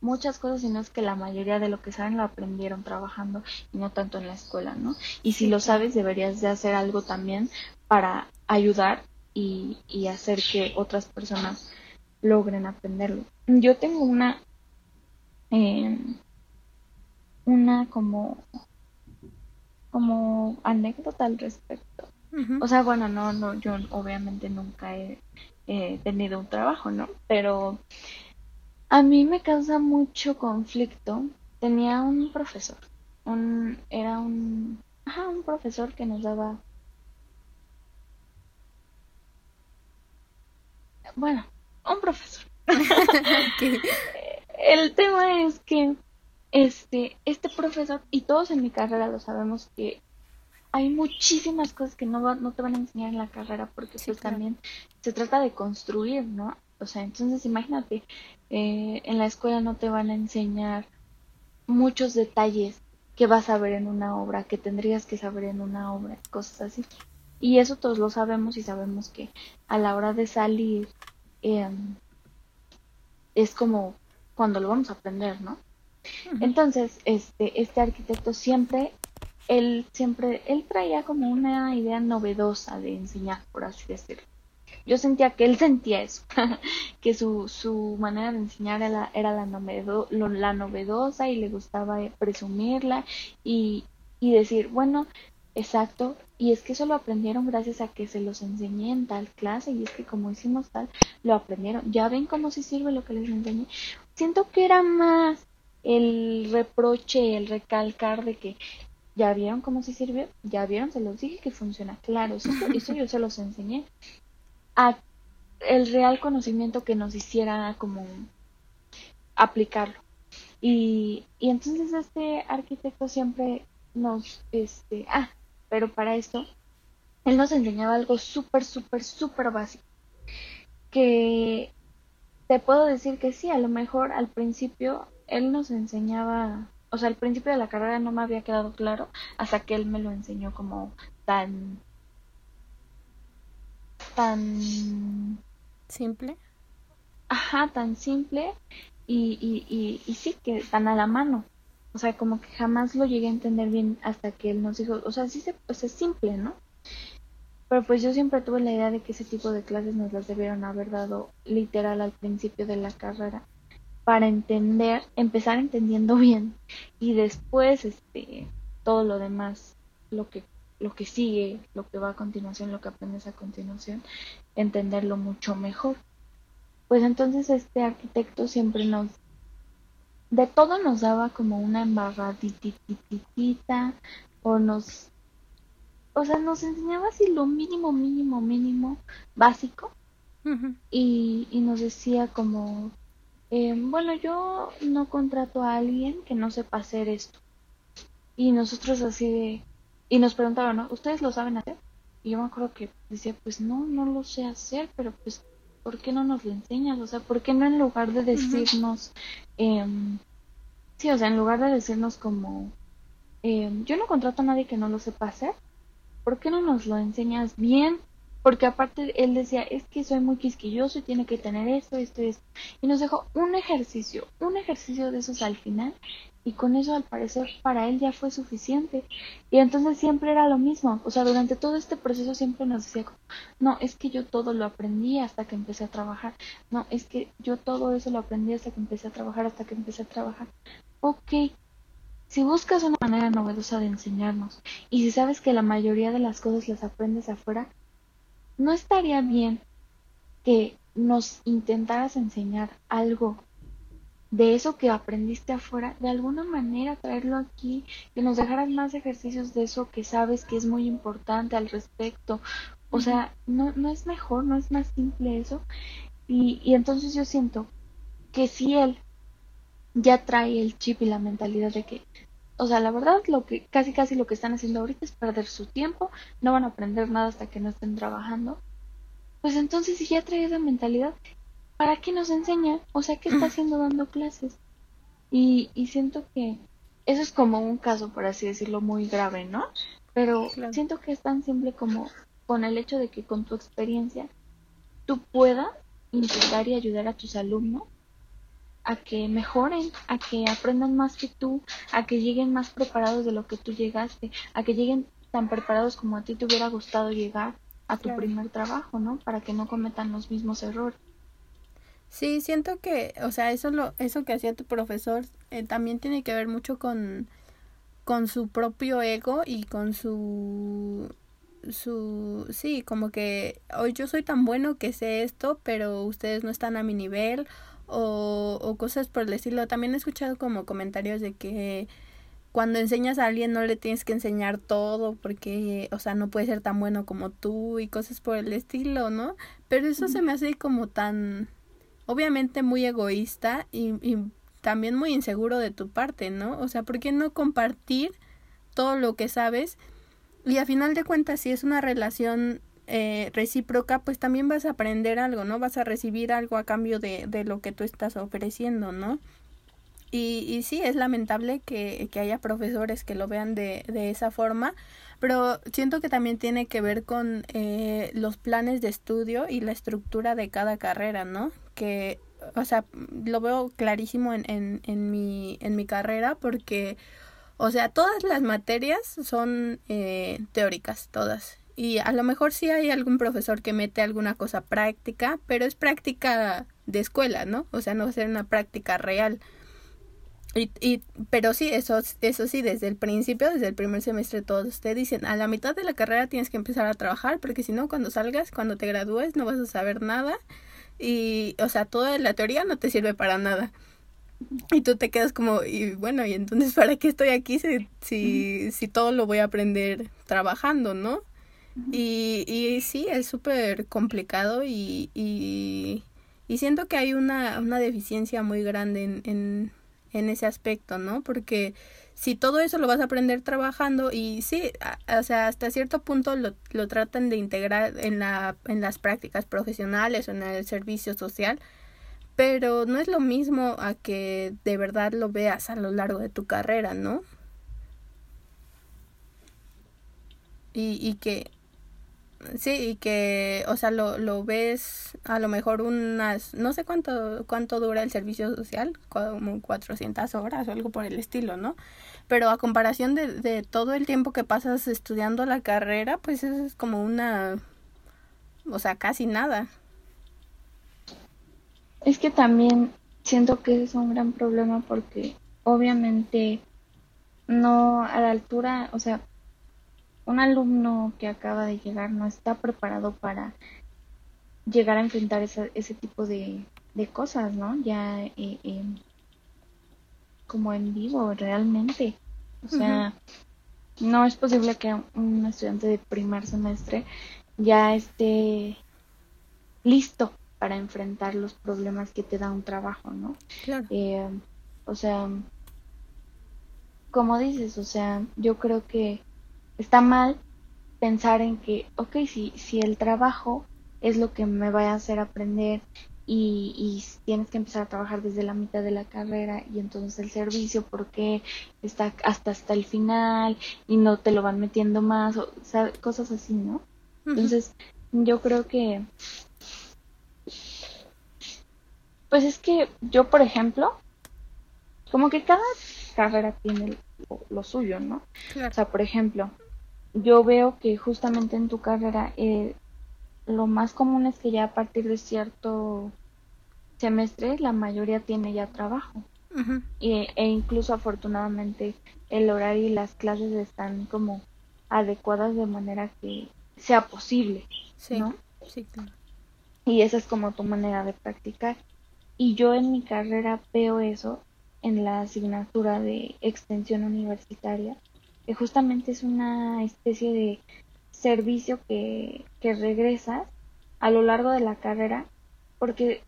muchas cosas, sino es que la mayoría de lo que saben lo aprendieron trabajando y no tanto en la escuela, ¿no? Y si lo sabes, deberías de hacer algo también para ayudar y, y hacer que otras personas logren aprenderlo. Yo tengo una, eh, una como, como anécdota al respecto. O sea, bueno, no, no, yo obviamente nunca he tenido un trabajo, ¿no? Pero a mí me causa mucho conflicto. Tenía un profesor, un, era un, ajá, un profesor que nos daba, bueno, un profesor. [laughs] El tema es que este, este profesor, y todos en mi carrera lo sabemos que hay muchísimas cosas que no, no te van a enseñar en la carrera porque pues también se trata de construir, ¿no? O sea, entonces imagínate, eh, en la escuela no te van a enseñar muchos detalles que vas a ver en una obra, que tendrías que saber en una obra, cosas así. Y eso todos lo sabemos y sabemos que a la hora de salir em, es como cuando lo vamos a aprender, ¿no? Entonces, este, este arquitecto siempre, él siempre, él traía como una idea novedosa de enseñar, por así decirlo. yo sentía que él [laughs] sentía eso, [laughs] que su, su manera de enseñar era, era la, novedo, la novedosa y le gustaba presumirla y, y decir, bueno, exacto, y es que eso lo aprendieron gracias a que se los enseñé en tal clase y es que como hicimos tal, lo aprendieron. Ya ven cómo se sirve lo que les enseñé. Siento que era más el reproche, el recalcar de que ya vieron cómo se sirve, ya vieron, se los dije que funciona. Claro, eso, [laughs] eso yo se los enseñé. A el real conocimiento que nos hiciera como aplicarlo. Y, y entonces este arquitecto siempre nos, este, ah, pero para esto, él nos enseñaba algo súper, súper, súper básico. Que te puedo decir que sí, a lo mejor al principio él nos enseñaba, o sea, al principio de la carrera no me había quedado claro hasta que él me lo enseñó como tan tan simple. Ajá, tan simple y, y, y, y sí que tan a la mano. O sea, como que jamás lo llegué a entender bien hasta que él nos dijo, o sea, sí se, pues es simple, ¿no? Pero pues yo siempre tuve la idea de que ese tipo de clases nos las debieron haber dado literal al principio de la carrera para entender, empezar entendiendo [laughs] bien y después este todo lo demás, lo que lo que sigue, lo que va a continuación, lo que aprendes a continuación, entenderlo mucho mejor. Pues entonces este arquitecto siempre nos de todo nos daba como una embarradititita o nos o sea nos enseñaba así lo mínimo mínimo mínimo básico y, y nos decía como eh, bueno yo no contrato a alguien que no sepa hacer esto y nosotros así de y nos preguntaban ¿no? ustedes lo saben hacer y yo me acuerdo que decía pues no no lo sé hacer pero pues ¿por qué no nos lo enseñas? O sea, ¿por qué no en lugar de decirnos, em, sí, o sea, en lugar de decirnos como, em, yo no contrato a nadie que no lo sepa hacer, ¿por qué no nos lo enseñas bien? Porque aparte él decía, es que soy muy quisquilloso y tiene que tener esto, esto y esto. Y nos dejó un ejercicio, un ejercicio de esos al final y con eso al parecer para él ya fue suficiente. Y entonces siempre era lo mismo, o sea, durante todo este proceso siempre nos decía, no, es que yo todo lo aprendí hasta que empecé a trabajar, no, es que yo todo eso lo aprendí hasta que empecé a trabajar, hasta que empecé a trabajar. Ok, si buscas una manera novedosa de enseñarnos y si sabes que la mayoría de las cosas las aprendes afuera, ¿no estaría bien que nos intentaras enseñar algo de eso que aprendiste afuera, de alguna manera traerlo aquí, que nos dejaras más ejercicios de eso que sabes que es muy importante al respecto. O sea, no, no es mejor, no es más simple eso. Y, y entonces yo siento que si él ya trae el chip y la mentalidad de que, o sea, la verdad, lo que casi casi lo que están haciendo ahorita es perder su tiempo, no van a aprender nada hasta que no estén trabajando. Pues entonces si ya trae esa mentalidad, ¿para qué nos enseña? O sea, ¿qué está [clears throat] haciendo dando clases? Y, y siento que eso es como un caso, por así decirlo, muy grave, ¿no? Pero siento que es tan simple como con el hecho de que con tu experiencia tú puedas intentar y ayudar a tus alumnos a que mejoren, a que aprendan más que tú, a que lleguen más preparados de lo que tú llegaste, a que lleguen tan preparados como a ti te hubiera gustado llegar a tu primer trabajo, ¿no? Para que no cometan los mismos errores. Sí, siento que, o sea, eso lo, eso que hacía tu profesor eh, también tiene que ver mucho con, con su propio ego y con su, su, sí, como que hoy yo soy tan bueno que sé esto, pero ustedes no están a mi nivel o, o cosas por el estilo. También he escuchado como comentarios de que cuando enseñas a alguien no le tienes que enseñar todo porque, o sea, no puede ser tan bueno como tú y cosas por el estilo, ¿no? Pero eso se me hace como tan obviamente muy egoísta y, y también muy inseguro de tu parte, ¿no? O sea, ¿por qué no compartir todo lo que sabes? Y a final de cuentas, si es una relación eh, recíproca, pues también vas a aprender algo, ¿no? Vas a recibir algo a cambio de, de lo que tú estás ofreciendo, ¿no? Y, y sí, es lamentable que, que haya profesores que lo vean de, de esa forma, pero siento que también tiene que ver con eh, los planes de estudio y la estructura de cada carrera, ¿no? que, o sea, lo veo clarísimo en, en, en, mi, en mi carrera porque, o sea, todas las materias son eh, teóricas, todas. Y a lo mejor sí hay algún profesor que mete alguna cosa práctica, pero es práctica de escuela, ¿no? O sea, no va a ser una práctica real. Y, y, pero sí, eso, eso sí, desde el principio, desde el primer semestre, todos te dicen, a la mitad de la carrera tienes que empezar a trabajar, porque si no, cuando salgas, cuando te gradúes, no vas a saber nada. Y, o sea, toda la teoría no te sirve para nada. Y tú te quedas como, y bueno, ¿y entonces [laughs] para qué estoy aquí si, si, si todo lo voy a aprender trabajando, ¿no? Y, y sí, es súper complicado y, y, y, siento que hay una, una deficiencia muy grande en, en, en ese aspecto, ¿no? Porque si todo eso lo vas a aprender trabajando y sí, o sea, hasta cierto punto lo, lo tratan de integrar en, la, en las prácticas profesionales o en el servicio social, pero no es lo mismo a que de verdad lo veas a lo largo de tu carrera, ¿no? Y, y que Sí, y que, o sea, lo, lo ves a lo mejor unas, no sé cuánto, cuánto dura el servicio social, como 400 horas o algo por el estilo, ¿no? Pero a comparación de, de todo el tiempo que pasas estudiando la carrera, pues es como una, o sea, casi nada. Es que también siento que es un gran problema porque obviamente no a la altura, o sea, un alumno que acaba de llegar no está preparado para llegar a enfrentar ese, ese tipo de, de cosas, ¿no? Ya eh, eh, como en vivo, realmente. O sea, no es posible que un estudiante de primer semestre ya esté listo para enfrentar los problemas que te da un trabajo, ¿no? Claro. Eh, o sea, como dices, o sea, yo creo que está mal pensar en que, ok, si, si el trabajo es lo que me va a hacer aprender y, y, tienes que empezar a trabajar desde la mitad de la carrera y entonces el servicio porque está hasta hasta el final y no te lo van metiendo más o, cosas así, ¿no? Entonces yo creo que pues es que yo por ejemplo como que cada carrera tiene lo, lo suyo, ¿no? O sea, por ejemplo, yo veo que justamente en tu carrera eh, lo más común es que ya a partir de cierto semestre la mayoría tiene ya trabajo. y, e incluso afortunadamente el horario y las clases están como adecuadas de manera que sea posible, sí, ¿no? Sí, claro. Y esa es como tu manera de practicar. Y yo en mi carrera veo eso en la asignatura de extensión universitaria, que justamente es una especie de servicio que, que regresas a lo largo de la carrera porque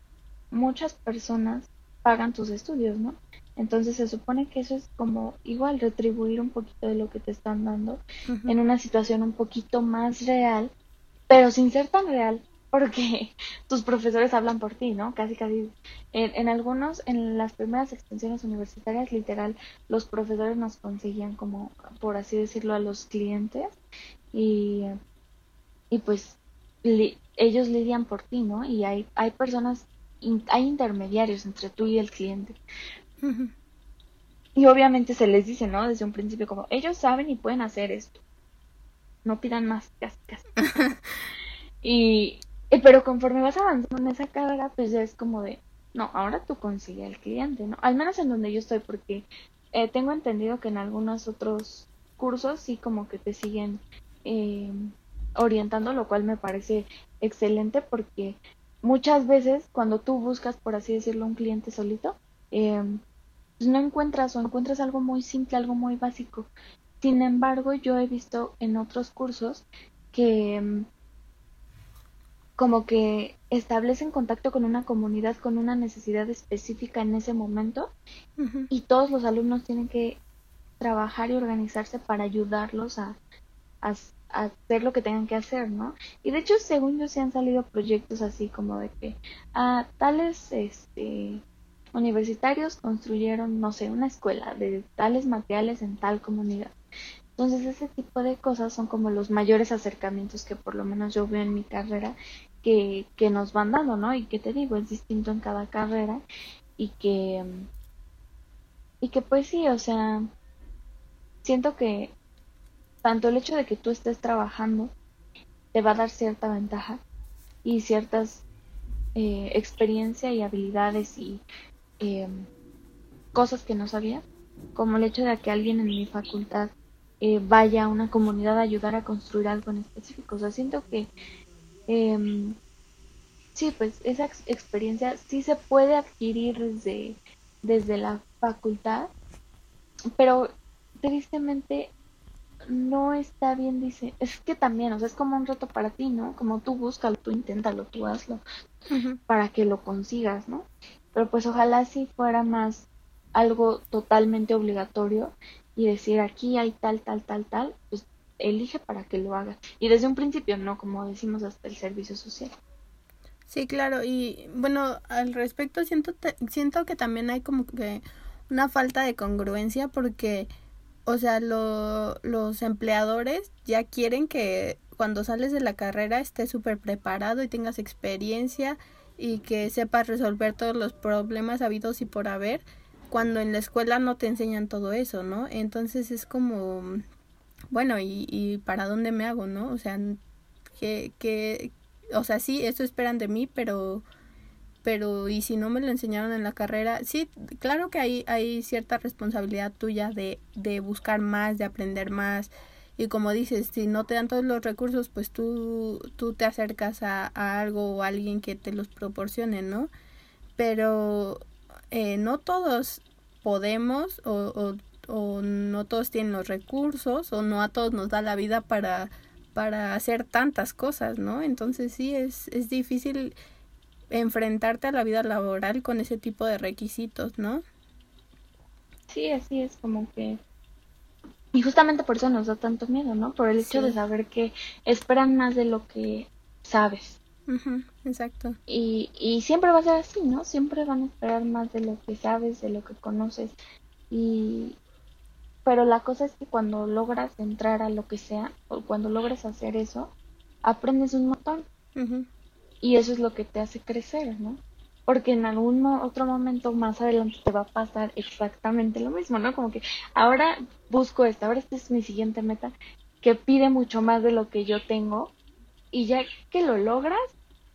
muchas personas pagan tus estudios, ¿no? Entonces se supone que eso es como igual retribuir un poquito de lo que te están dando en una situación un poquito más real, pero sin ser tan real porque [laughs] tus profesores hablan por ti, ¿no? Casi, casi. En, en, algunos, en las primeras extensiones universitarias, literal, los profesores nos conseguían como, por así decirlo, a los clientes y, y pues ellos lidian por ti, ¿no? Y hay, hay personas, hay intermediarios entre tú y el cliente. [laughs] Y obviamente se les dice, ¿no? Desde un principio como, ellos saben y pueden hacer esto. No pidan más, casi, casi. [laughs] y, pero conforme vas avanzando en esa carrera, pues ya es como de, no, ahora tú consigues al cliente, ¿no? Al menos en donde yo estoy, porque eh, tengo entendido que en algunos otros cursos sí como que te siguen eh, orientando, lo cual me parece excelente porque muchas veces cuando tú buscas, por así decirlo, un cliente solito, pues no encuentras o encuentras algo muy simple, algo muy básico. Sin embargo, yo he visto en otros cursos que como que establecen contacto con una comunidad con una necesidad específica en ese momento y todos los alumnos tienen que trabajar y organizarse para ayudarlos a, a, hacer lo que tengan que hacer, ¿no? Y de hecho, según yo, se han salido proyectos así como de que a tales este, universitarios construyeron, no sé, una escuela de tales materiales en tal comunidad. Entonces ese tipo de cosas son como los mayores acercamientos que por lo menos yo veo en mi carrera que, que nos van dando, ¿no? Y que te digo, es distinto en cada carrera y que, y que pues sí, o sea, siento que tanto el hecho de que tú estés trabajando te va a dar cierta ventaja y ciertas eh, experiencia y habilidades y em, cosas que no sabía, como el hecho de que alguien en mi facultad eh, vaya a una comunidad a ayudar a construir algo en específico. O sea, siento que eh, sí, pues esa experiencia sí se puede adquirir desde, desde la facultad, pero tristemente no está bien, dice, es que también, o sea, es como un reto para ti, ¿no? Como tú búscalo, tú inténtalo, tú hazlo, para que lo consigas, ¿no? Pero pues ojalá si fuera más algo totalmente obligatorio y decir aquí hay tal, tal, tal, tal, pues elige para que lo hagas. Y desde un principio, no, como decimos, hasta el servicio social. Sí, claro, y bueno, al respecto siento, siento que también hay como que una falta de congruencia porque, o sea, lo, los empleadores ya quieren que cuando sales de la carrera estés súper preparado y tengas experiencia y que sepas resolver todos los problemas habidos y por haber, cuando en la escuela no te enseñan todo eso, ¿no? Entonces es como, bueno, ¿y, y para dónde me hago, no? O sea, que, que, o sea, sí, eso esperan de mí, pero pero y si no me lo enseñaron en la carrera, sí, claro que hay, hay cierta responsabilidad tuya de, de buscar más, de aprender más, y como dices, si no te dan todos los recursos, pues tú, tú te acercas a, algo o a alguien que te los proporcione, ¿no? Pero eh, no todos podemos o, o, o no todos tienen los recursos o no a todos nos da la vida para para hacer tantas cosas, ¿no? Entonces sí es, es difícil enfrentarte a la vida laboral con ese tipo de requisitos, ¿no? Sí, así es como que... Y justamente por eso nos da tanto miedo, ¿no? Por el hecho de saber que esperan más de lo que sabes. exacto. Y, y siempre va a ser así, ¿no? Siempre van a esperar más de lo que sabes, de lo que conoces. Y, pero la cosa es que cuando logras entrar a lo que sea, o cuando logras hacer eso, aprendes un montón. Y eso es lo que te hace crecer, ¿no? Porque en algún otro momento más adelante te va a pasar exactamente lo mismo, ¿no? Como que ahora busco esta, ahora esta es mi siguiente meta, que pide mucho más de lo que yo tengo, y ya que lo logras,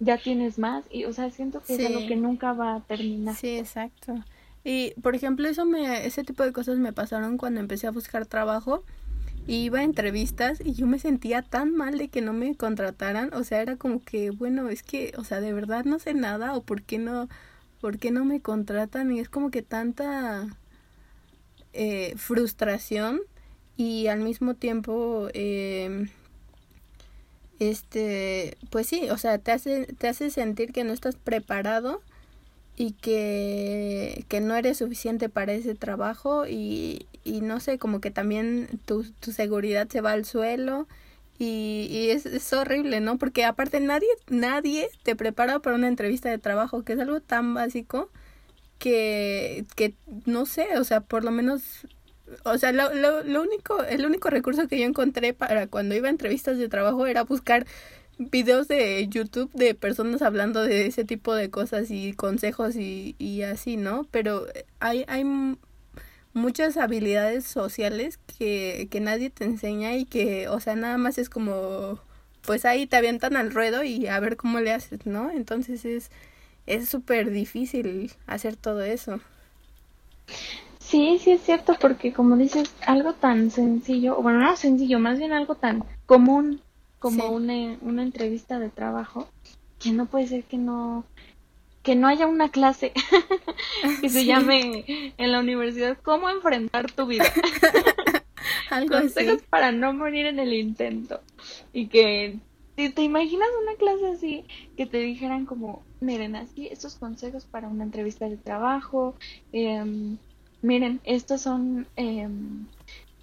ya tienes más, y o sea, siento que es algo que nunca va a terminar. Sí, exacto. Y, por ejemplo, eso me, ese tipo de cosas me pasaron cuando empecé a buscar trabajo. iba a entrevistas y yo me sentía tan mal de que no me contrataran. O sea, era como que, bueno, es que, o sea, de verdad no sé nada o por qué no, por qué no me contratan. Y es como que tanta eh, frustración y al mismo tiempo, eh, este, pues sí, o sea, te hace, te hace sentir que no estás preparado y que, que no eres suficiente para ese trabajo y, y no sé, como que también tu, tu seguridad se va al suelo y, y es, es, horrible, ¿no? Porque aparte nadie, nadie te prepara para una entrevista de trabajo, que es algo tan básico que, que no sé, o sea, por lo menos, o sea, lo, lo, lo único, el único recurso que yo encontré para cuando iba a entrevistas de trabajo era buscar videos de YouTube de personas hablando de ese tipo de cosas y consejos y, y así, ¿no? Pero hay, hay muchas habilidades sociales que, que nadie te enseña y que, o sea, nada más es como, pues ahí te avientan al ruedo y a ver cómo le haces, ¿no? Entonces es es súper difícil hacer todo eso. Sí, sí es cierto, porque como dices, algo tan sencillo, bueno, no sencillo, más bien algo tan común como una, una entrevista de trabajo, que no puede ser que no que no haya una clase [laughs] que se llame en la universidad cómo enfrentar tu vida. [laughs] Algo Consejos para no morir en el intento. Y que si te imaginas una clase así, que te dijeran como, miren, así, estos consejos para una entrevista de trabajo, eh, miren, estos son eh,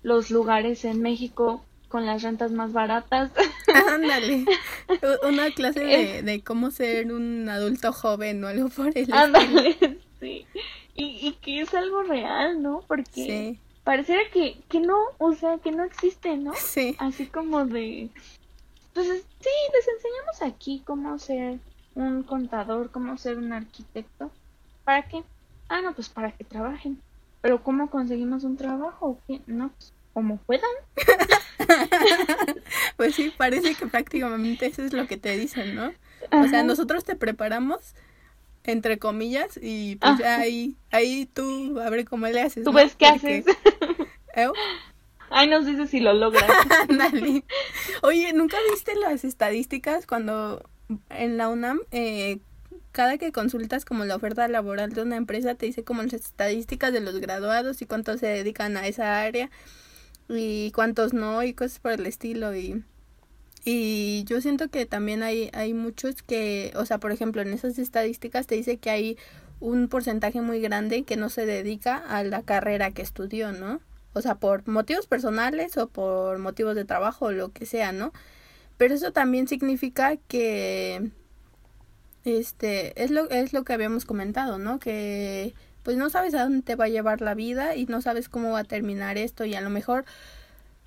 los lugares en México con las rentas más baratas. [laughs] Ándale. [laughs] Una clase de, de, cómo ser un adulto joven o algo por el Ándale, [laughs] sí. Y, y que es algo real, ¿no? Porque pareciera que, que no, o sea, que no existe, ¿no? Sí. Así como de... Entonces, sí, les enseñamos aquí cómo ser un contador, cómo ser un arquitecto. ¿Para qué? Ah, no, pues para que trabajen. Pero ¿cómo conseguimos un trabajo? ¿Qué? No, pues como puedan. [laughs] pues sí, parece que prácticamente eso es lo que te dicen, ¿no? O sea, nosotros te preparamos entre comillas y pues ahí ahí tú a ver cómo le haces. Tú ves qué haces. [laughs] ¿Eh? Ay, nos dices si lo logras. [laughs] Oye, ¿nunca viste las estadísticas cuando en la UNAM eh, cada que consultas como la oferta laboral de una empresa te dice como las estadísticas de los graduados y cuántos se dedican a esa área y cuántos no y cosas por el estilo y y yo siento que también hay hay muchos que, o sea, por ejemplo, en esas estadísticas te dice que hay un porcentaje muy grande que no se dedica a la carrera que estudió, ¿no? O sea, por motivos personales o por motivos de trabajo o lo que sea, ¿no? Pero eso también significa que este es lo es lo que habíamos comentado, ¿no? Que pues no sabes a dónde te va a llevar la vida y no sabes cómo va a terminar esto y a lo mejor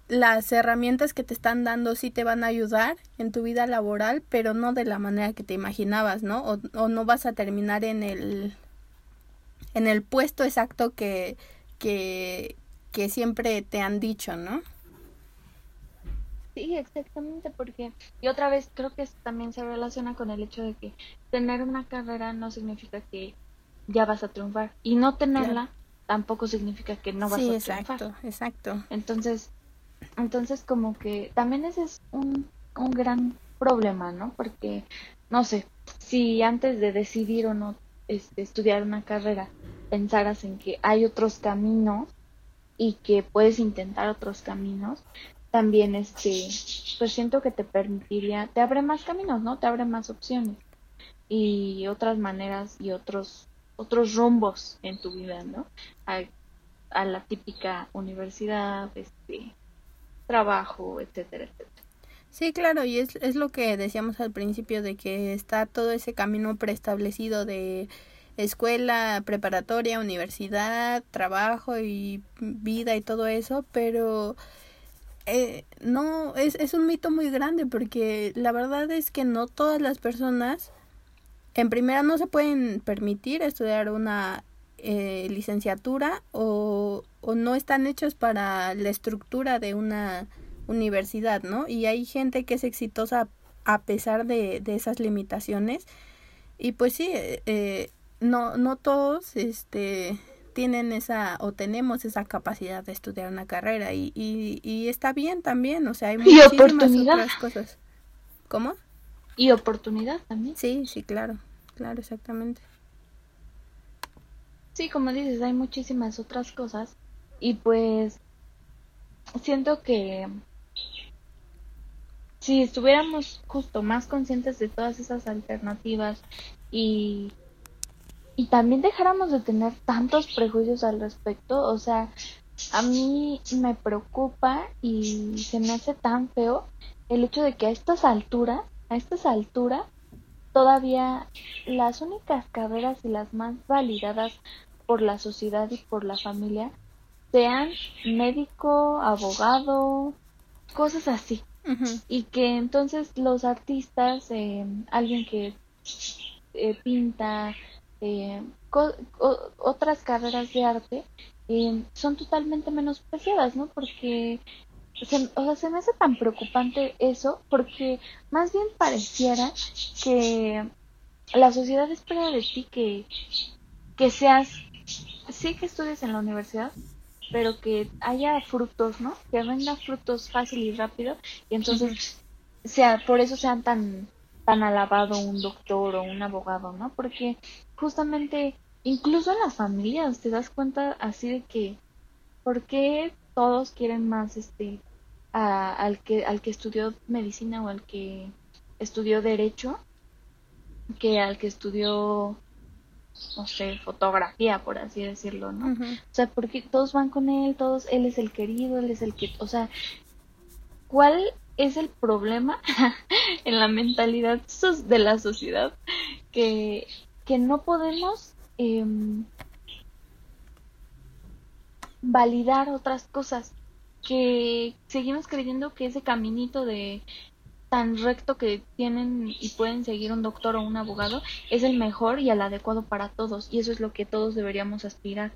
las herramientas que te están dando sí te van a ayudar en tu vida laboral, pero no de la manera que te imaginabas, ¿no? O, o no vas a terminar en el en el puesto exacto que, que, que siempre te han dicho, ¿no? Sí, exactamente, porque y otra vez creo que también se relaciona con el hecho de que tener una carrera no significa que ya vas a triunfar y no tenerla tampoco significa que no vas a triunfar. Exacto, exacto. Entonces, entonces como que también ese es un, un gran problema, ¿no? Porque no sé, si antes de decidir o no este, estudiar una carrera pensaras en que hay otros caminos y que puedes intentar otros caminos, también este, pues siento que te permitiría, te abre más caminos, ¿no? Te abre más opciones y otras maneras y otros otros rumbos en tu vida, ¿no? A, a la típica universidad, este, trabajo, etcétera, etcétera. Sí, claro, y es, es lo que decíamos al principio de que está todo ese camino preestablecido de escuela, preparatoria, universidad, trabajo y vida y todo eso, pero eh, no, es, es un mito muy grande porque la verdad es que no todas las personas, en primera, no se pueden permitir estudiar una eh, licenciatura o, o no están hechos para la estructura de una universidad, ¿no? Y hay gente que es exitosa a pesar de, de esas limitaciones. Y pues sí, eh, no, no todos este, tienen esa o tenemos esa capacidad de estudiar una carrera y, y, y está bien también, o sea, hay muchísimas otras cosas. ¿Cómo? Y oportunidad también. Sí, sí, claro, claro, exactamente. Sí, como dices, hay muchísimas otras cosas y pues siento que si estuviéramos justo más conscientes de todas esas alternativas y y también dejáramos de tener tantos prejuicios al respecto, o sea, a mí me preocupa y se me hace tan feo el hecho de que a estas alturas, a estas alturas, todavía las únicas carreras y las más validadas por la sociedad y por la familia sean médico, abogado, cosas así. Y que entonces los artistas, eh, alguien que eh, pinta, eh, otras carreras de arte eh, son totalmente menospreciadas, ¿no? Porque se, o sea, se me hace tan preocupante eso, porque más bien pareciera que la sociedad espera de ti que, que seas, sí que estudies en la universidad, pero que haya frutos, ¿no? Que venga frutos fácil y rápido, y entonces, sea, por eso sean tan tan alabado un doctor o un abogado, ¿no? Porque justamente incluso en las familias te das cuenta así de que ¿por qué todos quieren más este al que al que estudió medicina o al que estudió derecho que al que estudió no sé, fotografía, por así decirlo, ¿no? O sea, porque todos van con él, todos, él es el querido, él es el que, o sea, ¿cuál es el problema [laughs] en la mentalidad de la sociedad que, que no podemos em, validar otras cosas que seguimos creyendo que ese caminito de tan recto que tienen y pueden seguir un doctor o un abogado es el mejor y el adecuado para todos y eso es lo que todos deberíamos aspirar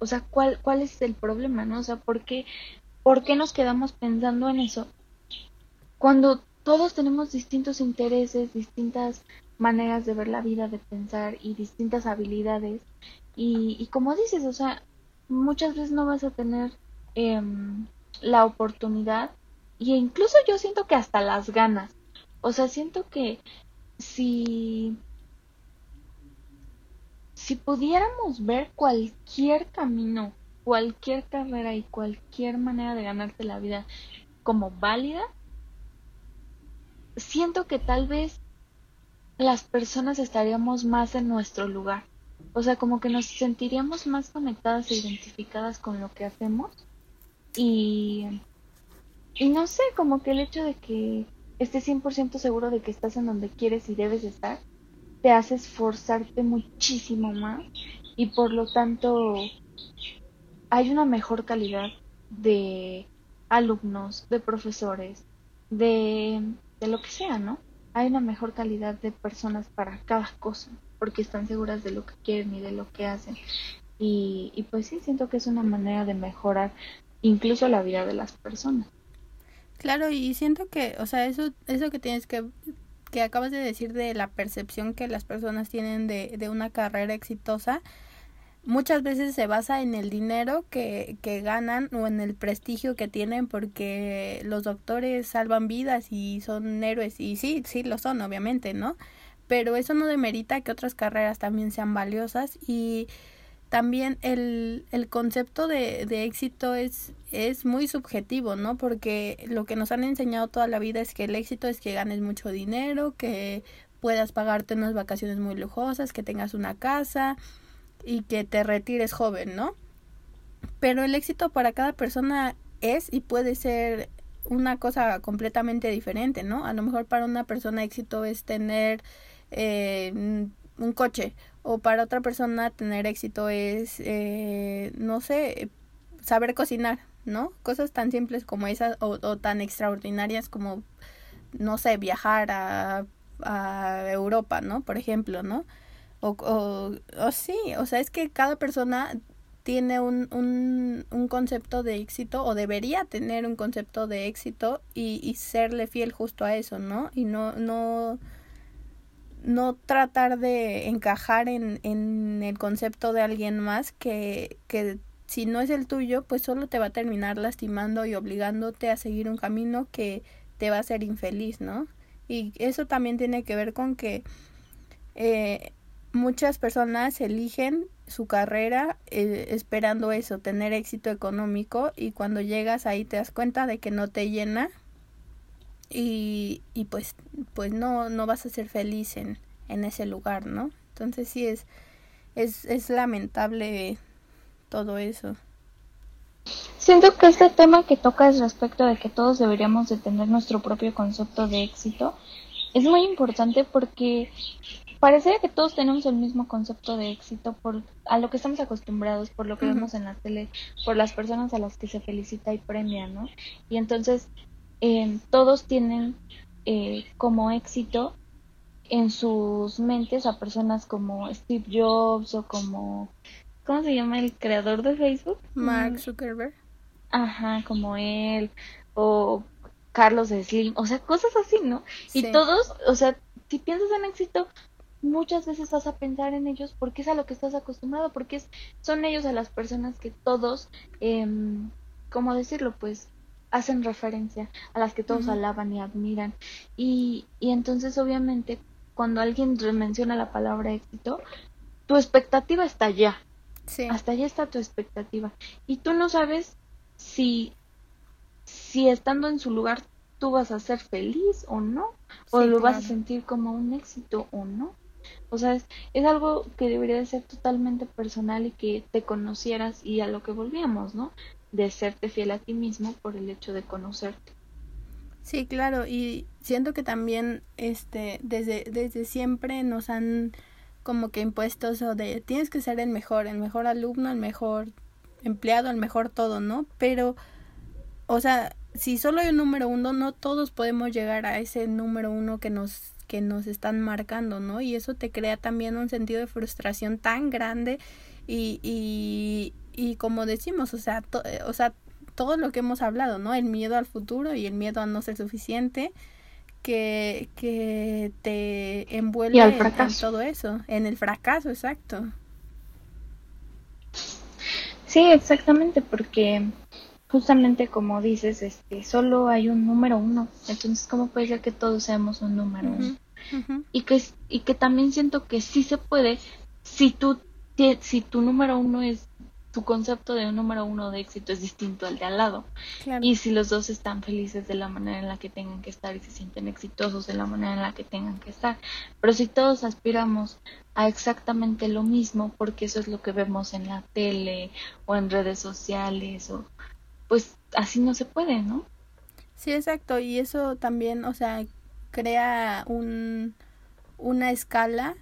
o sea cuál cuál es el problema no o sea por qué ¿por qué nos quedamos pensando en eso? Cuando todos tenemos distintos intereses, distintas maneras de ver la vida, de pensar y distintas habilidades. Y, y como dices, o sea, muchas veces no vas a tener em, la oportunidad y incluso yo siento que hasta las ganas. O sea, siento que si si pudiéramos ver cualquier camino, cualquier carrera y cualquier manera de ganarte la vida como válida, siento que tal vez las personas estaríamos más en nuestro lugar. O sea, como que nos sentiríamos más conectadas e identificadas con lo que hacemos. Y, y no sé, como que el hecho de que estés 100% seguro de que estás en donde quieres y debes estar, te hace esforzarte muchísimo más y por lo tanto hay una mejor calidad de alumnos, de profesores, de, de lo que sea, ¿no? Hay una mejor calidad de personas para cada cosa, porque están seguras de lo que quieren y de lo que hacen. Y, y pues sí, siento que es una manera de mejorar incluso la vida de las personas. Claro, y siento que, o sea, eso, eso que tienes que, que acabas de decir de la percepción que las personas tienen de, de una carrera exitosa, muchas veces se basa en el dinero que, que ganan o en el prestigio que tienen porque los doctores salvan vidas y son héroes y sí, sí lo son obviamente, ¿no? Pero eso no demerita que otras carreras también sean valiosas y también el, el concepto de, de éxito es, es muy subjetivo, ¿no? Porque lo que nos han enseñado toda la vida es que el éxito es que ganes mucho dinero, que puedas pagarte unas vacaciones muy lujosas, que tengas una casa, y que te retires joven, ¿no? Pero el éxito para cada persona es y puede ser una cosa completamente diferente, ¿no? A lo mejor para una persona éxito es tener eh, un coche o para otra persona tener éxito es, eh, no sé, saber cocinar, ¿no? Cosas tan simples como esas o, o tan extraordinarias como, no sé, viajar a, a Europa, ¿no? Por ejemplo, ¿no? O, o, sí, o sea, es que cada persona tiene un, un, un, concepto de éxito o debería tener un concepto de éxito y, y serle fiel justo a eso, ¿no? Y no, no, no tratar de encajar en, en el concepto de alguien más que, que si no es el tuyo, pues solo te va a terminar lastimando y obligándote a seguir un camino que te va a hacer infeliz, ¿no? Y eso también tiene que ver con que eh, muchas personas eligen su carrera eh, esperando eso, tener éxito económico y cuando llegas ahí te das cuenta de que no te llena y, y pues pues no no vas a ser feliz en, en ese lugar, ¿no? Entonces sí es es, es lamentable todo eso. Siento que este tema que tocas respecto de que todos deberíamos de tener nuestro propio concepto de éxito es muy importante porque parece que todos tenemos el mismo concepto de éxito por a lo que estamos acostumbrados, por lo que vemos en la tele, por las personas a las que se felicita y premia, ¿no? Y entonces eh, todos tienen eh, como éxito en sus mentes a personas como Steve Jobs o como ¿cómo se llama el creador de Facebook? Mark. Zuckerberg. Ajá, como él o Carlos Slim, o sea, cosas así, ¿no? Y todos, o sea, si piensas en éxito, muchas veces vas a pensar en ellos porque es a lo que estás acostumbrado, porque es, son ellos a las personas que todos, eh, ¿cómo decirlo? Pues hacen referencia, a las que todos alaban y admiran. Y, y entonces obviamente cuando alguien menciona la palabra éxito, tu expectativa está allá. Sí. Hasta allá está tu expectativa. Y tú no sabes si, si estando en su lugar tú vas a ser feliz o no, o lo vas a sentir como un éxito o no. O sea, es, es algo que debería de ser totalmente personal y que te conocieras y a lo que volvíamos, ¿no? De serte fiel a ti mismo por el hecho de conocerte. Sí, claro, y siento que también este desde desde siempre nos han como que impuesto eso de tienes que ser el mejor, el mejor alumno, el mejor empleado, el mejor todo, ¿no? Pero o sea, si solo hay un número uno, no todos podemos llegar a ese número uno que nos que nos están marcando, ¿no? Y eso te crea también un sentido de frustración tan grande y, y, y como decimos, o sea, o sea, todo lo que hemos hablado, ¿no? El miedo al futuro y el miedo a no ser suficiente que, que te envuelve en todo eso, en el fracaso, exacto. Sí, exactamente, porque justamente como dices, este, solo hay un número uno. Entonces, ¿cómo puede ser que todos seamos un número uno? Y que y que también siento que sí se puede si tú si tu número uno es tu concepto de un número uno de éxito es distinto al de al lado. Y si los dos están felices de la manera en la que tengan que estar y se sienten exitosos de la manera en la que tengan que estar. Pero si todos aspiramos a exactamente lo mismo, porque eso es lo que vemos en la tele o en redes sociales o pues así no se puede, ¿no? Sí, exacto, y eso también, o sea, crea un, una escala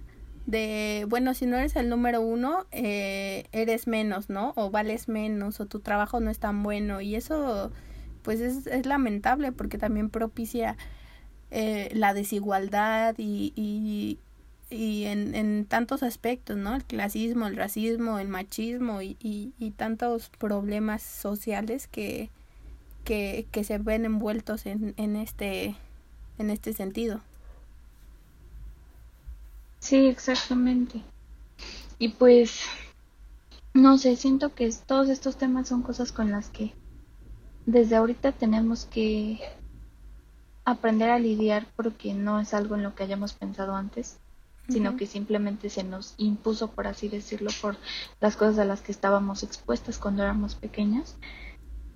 de, bueno, si no eres el número uno, eh, eres menos, ¿no? O vales menos, o tu trabajo no es tan bueno, y eso, pues es, es lamentable porque también propicia eh, la desigualdad y, y, y en, en, tantos aspectos, ¿no? El clasismo, el racismo, el machismo y, y, tantos problemas sociales que, que, que se ven envueltos en, en, este, en este sentido. Sí, exactamente. Y pues, no sé, siento que todos estos temas son cosas con las que desde ahorita tenemos que aprender a lidiar porque no es algo en lo que hayamos pensado antes sino que simplemente se nos impuso, por así decirlo, por las cosas a las que estábamos expuestas cuando éramos pequeñas.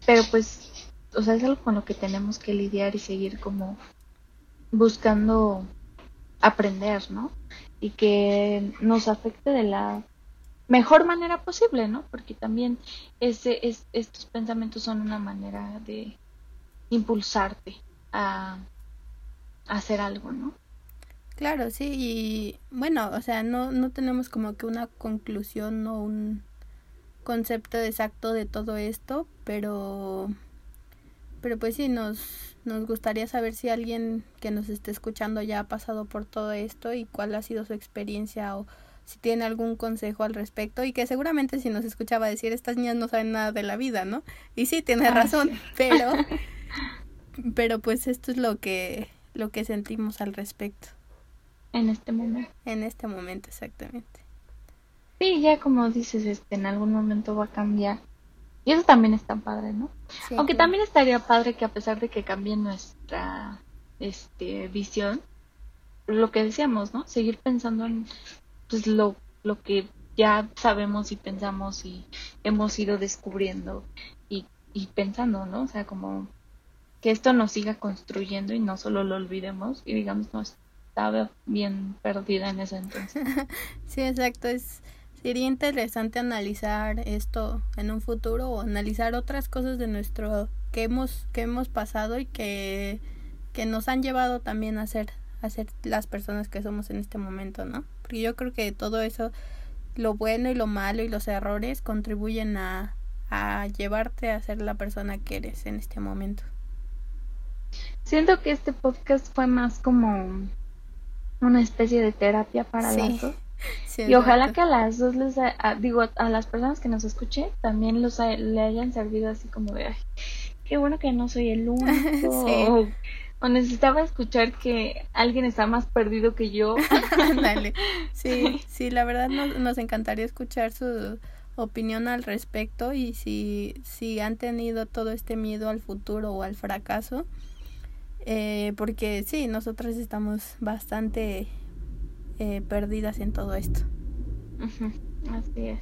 Pero pues, o sea, es algo con lo que tenemos que lidiar y seguir como buscando aprender, ¿no? Y que nos afecte de la mejor manera posible, ¿no? Porque también ese, es, estos pensamientos son una manera de impulsarte a hacer algo, ¿no? Claro, sí, y bueno, o sea, no, no tenemos como que una conclusión o un concepto exacto de todo esto, pero pero pues sí nos nos gustaría saber si alguien que nos esté escuchando ya ha pasado por todo esto y cuál ha sido su experiencia o si tiene algún consejo al respecto y que seguramente si nos escuchaba decir estas niñas no saben nada de la vida, ¿no? Y sí tiene razón, [laughs] pero [laughs] pero pues esto es lo que lo que sentimos al respecto. En este momento. En este momento, exactamente. Sí, ya como dices, este, en algún momento va a cambiar. Y eso también está padre, ¿no? Aunque también estaría padre que a pesar de que cambie nuestra este, visión, lo que decíamos, ¿no? Seguir pensando en pues, lo, lo que ya sabemos y pensamos y hemos ido descubriendo y, y pensando, ¿no? O sea, como que esto nos siga construyendo y no solo lo olvidemos y digamos, no, estaba bien perdida en ese entonces. [laughs] sí, exacto. Es, sería interesante analizar esto en un futuro o analizar otras cosas de nuestro que hemos que hemos pasado y que, que nos han llevado también a ser a ser las personas que somos en este momento, ¿no? Porque yo creo que todo eso lo bueno y lo malo y los errores contribuyen a, a llevarte a ser la persona que eres en este momento. Siento que este podcast fue más como una especie de terapia para las dos. Y ojalá que a las dos les, digo, a las personas que nos escuchen también los le hayan servido así como de, ay, qué bueno que no soy el [laughs] único. O, necesitaba escuchar que alguien está más perdido que yo. [laughs] Dale. Sí, [laughs] sí, la verdad nos, nos encantaría escuchar su opinión al respecto y si, si han tenido todo este miedo al futuro o al fracaso, eh, porque sí, nosotras estamos bastante eh, perdidas en todo esto. Así es.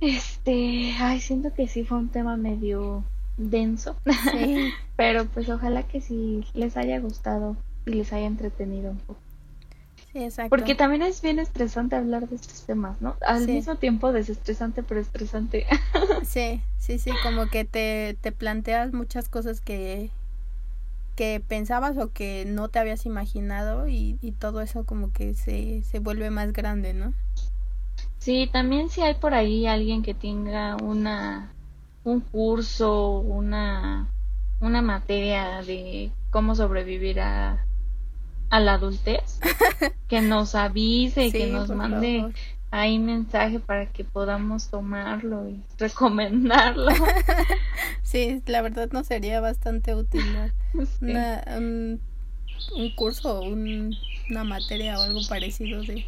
Este, ay, siento que sí fue un tema medio denso. Sí. [laughs] Pero pues ojalá que sí les haya gustado y les haya entretenido un poco. Sí, exacto. Porque también es bien estresante hablar de estos temas, ¿no? Al mismo tiempo desestresante, pero estresante. [laughs] sí, sí, sí, como que te, te planteas muchas cosas que, que pensabas o que no te habías imaginado y, y todo eso como que se, se vuelve más grande, ¿no? Sí, también si hay por ahí alguien que tenga una un curso, una una materia de cómo sobrevivir a, a la adultez, [laughs] que nos avise, y que nos mande ahí mensaje para que podamos tomarlo y [laughs] recomendarlo. [laughs] sí, la verdad nos sería bastante útil [laughs] un, curso o una materia o algo parecido de,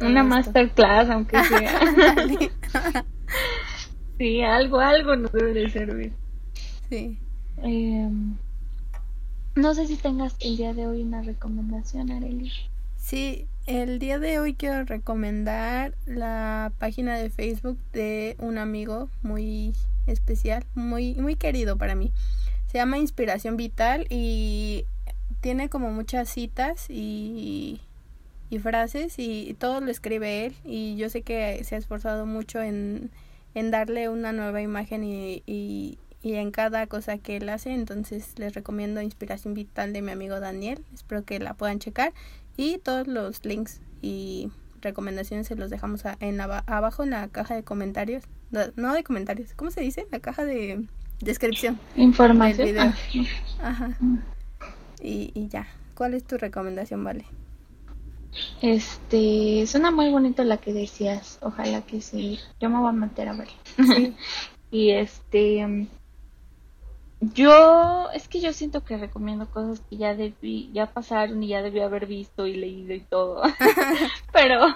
una masterclass aunque sea. sí, algo, algo nos debe de servir. Sí. Em, no sé si tengas el día de hoy una recomendación, Arely. Sí, el día de hoy quiero recomendar la página de Facebook de un amigo muy especial, muy, muy querido para mí. Se llama Inspiración Vital y tiene como muchas citas y, y frases y, todo lo escribe él y yo sé que se ha esforzado mucho en, en darle una nueva imagen y, y, y en cada cosa que él hace. Entonces les recomiendo Inspiración Vital de mi amigo Daniel. Espero que la puedan checar. Y todos los links y recomendaciones se los dejamos en abajo en la caja de comentarios. No, de comentarios, ¿cómo se dice? La caja de descripción. Información. Ah, Ajá. Mm. Y, y ya. ¿Cuál es tu recomendación, Vale? Este, suena muy bonito la que decías. Ojalá que sí. Yo me voy a meter a ver. [laughs] y este, yo, es que yo siento que recomiendo cosas que ya debí, ya pasaron y ya debí haber visto y leído y todo. [laughs] Pero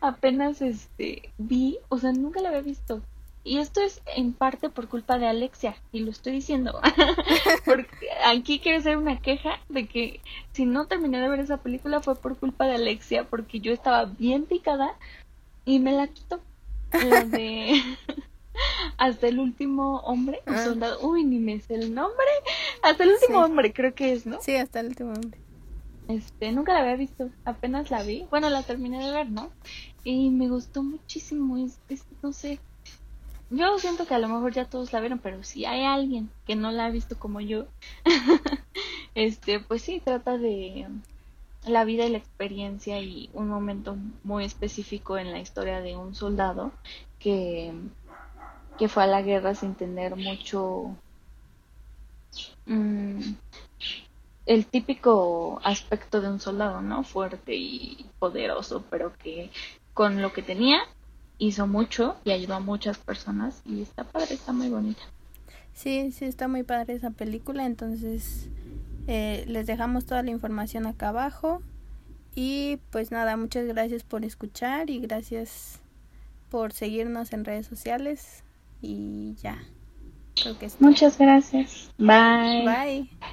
apenas este vi, o sea, nunca la había visto. Y esto es en parte por culpa de Alexia, y lo estoy diciendo. [laughs] Porque aquí quiero hacer una queja de que si no terminé de ver esa película fue por culpa de Alexia, porque yo estaba bien picada y me la quitó. La de [laughs] hasta el último hombre ah. soldado. Uy, ni me sé el nombre. Hasta el último hombre, creo que es, ¿no? Sí, hasta el último hombre. Este, nunca la había visto, apenas la vi. Bueno, la terminé de ver, ¿no? Y me gustó muchísimo. Es, no sé. Yo siento que a lo mejor ya todos la vieron, pero si hay alguien que no la ha visto como yo, [laughs] este, pues sí, trata de la vida y la experiencia y un momento muy específico en la historia de un soldado que que fue a la guerra sin tener mucho mm, el típico aspecto de un soldado, ¿no? Fuerte y poderoso, pero que con lo que tenía hizo mucho y ayudó a muchas personas y está padre, está muy bonita. Sí, sí, está muy padre esa película, entonces eh, les dejamos toda la información acá abajo y pues nada, muchas gracias por escuchar y gracias por seguirnos en redes sociales y ya. Muchas gracias. Bye. Bye.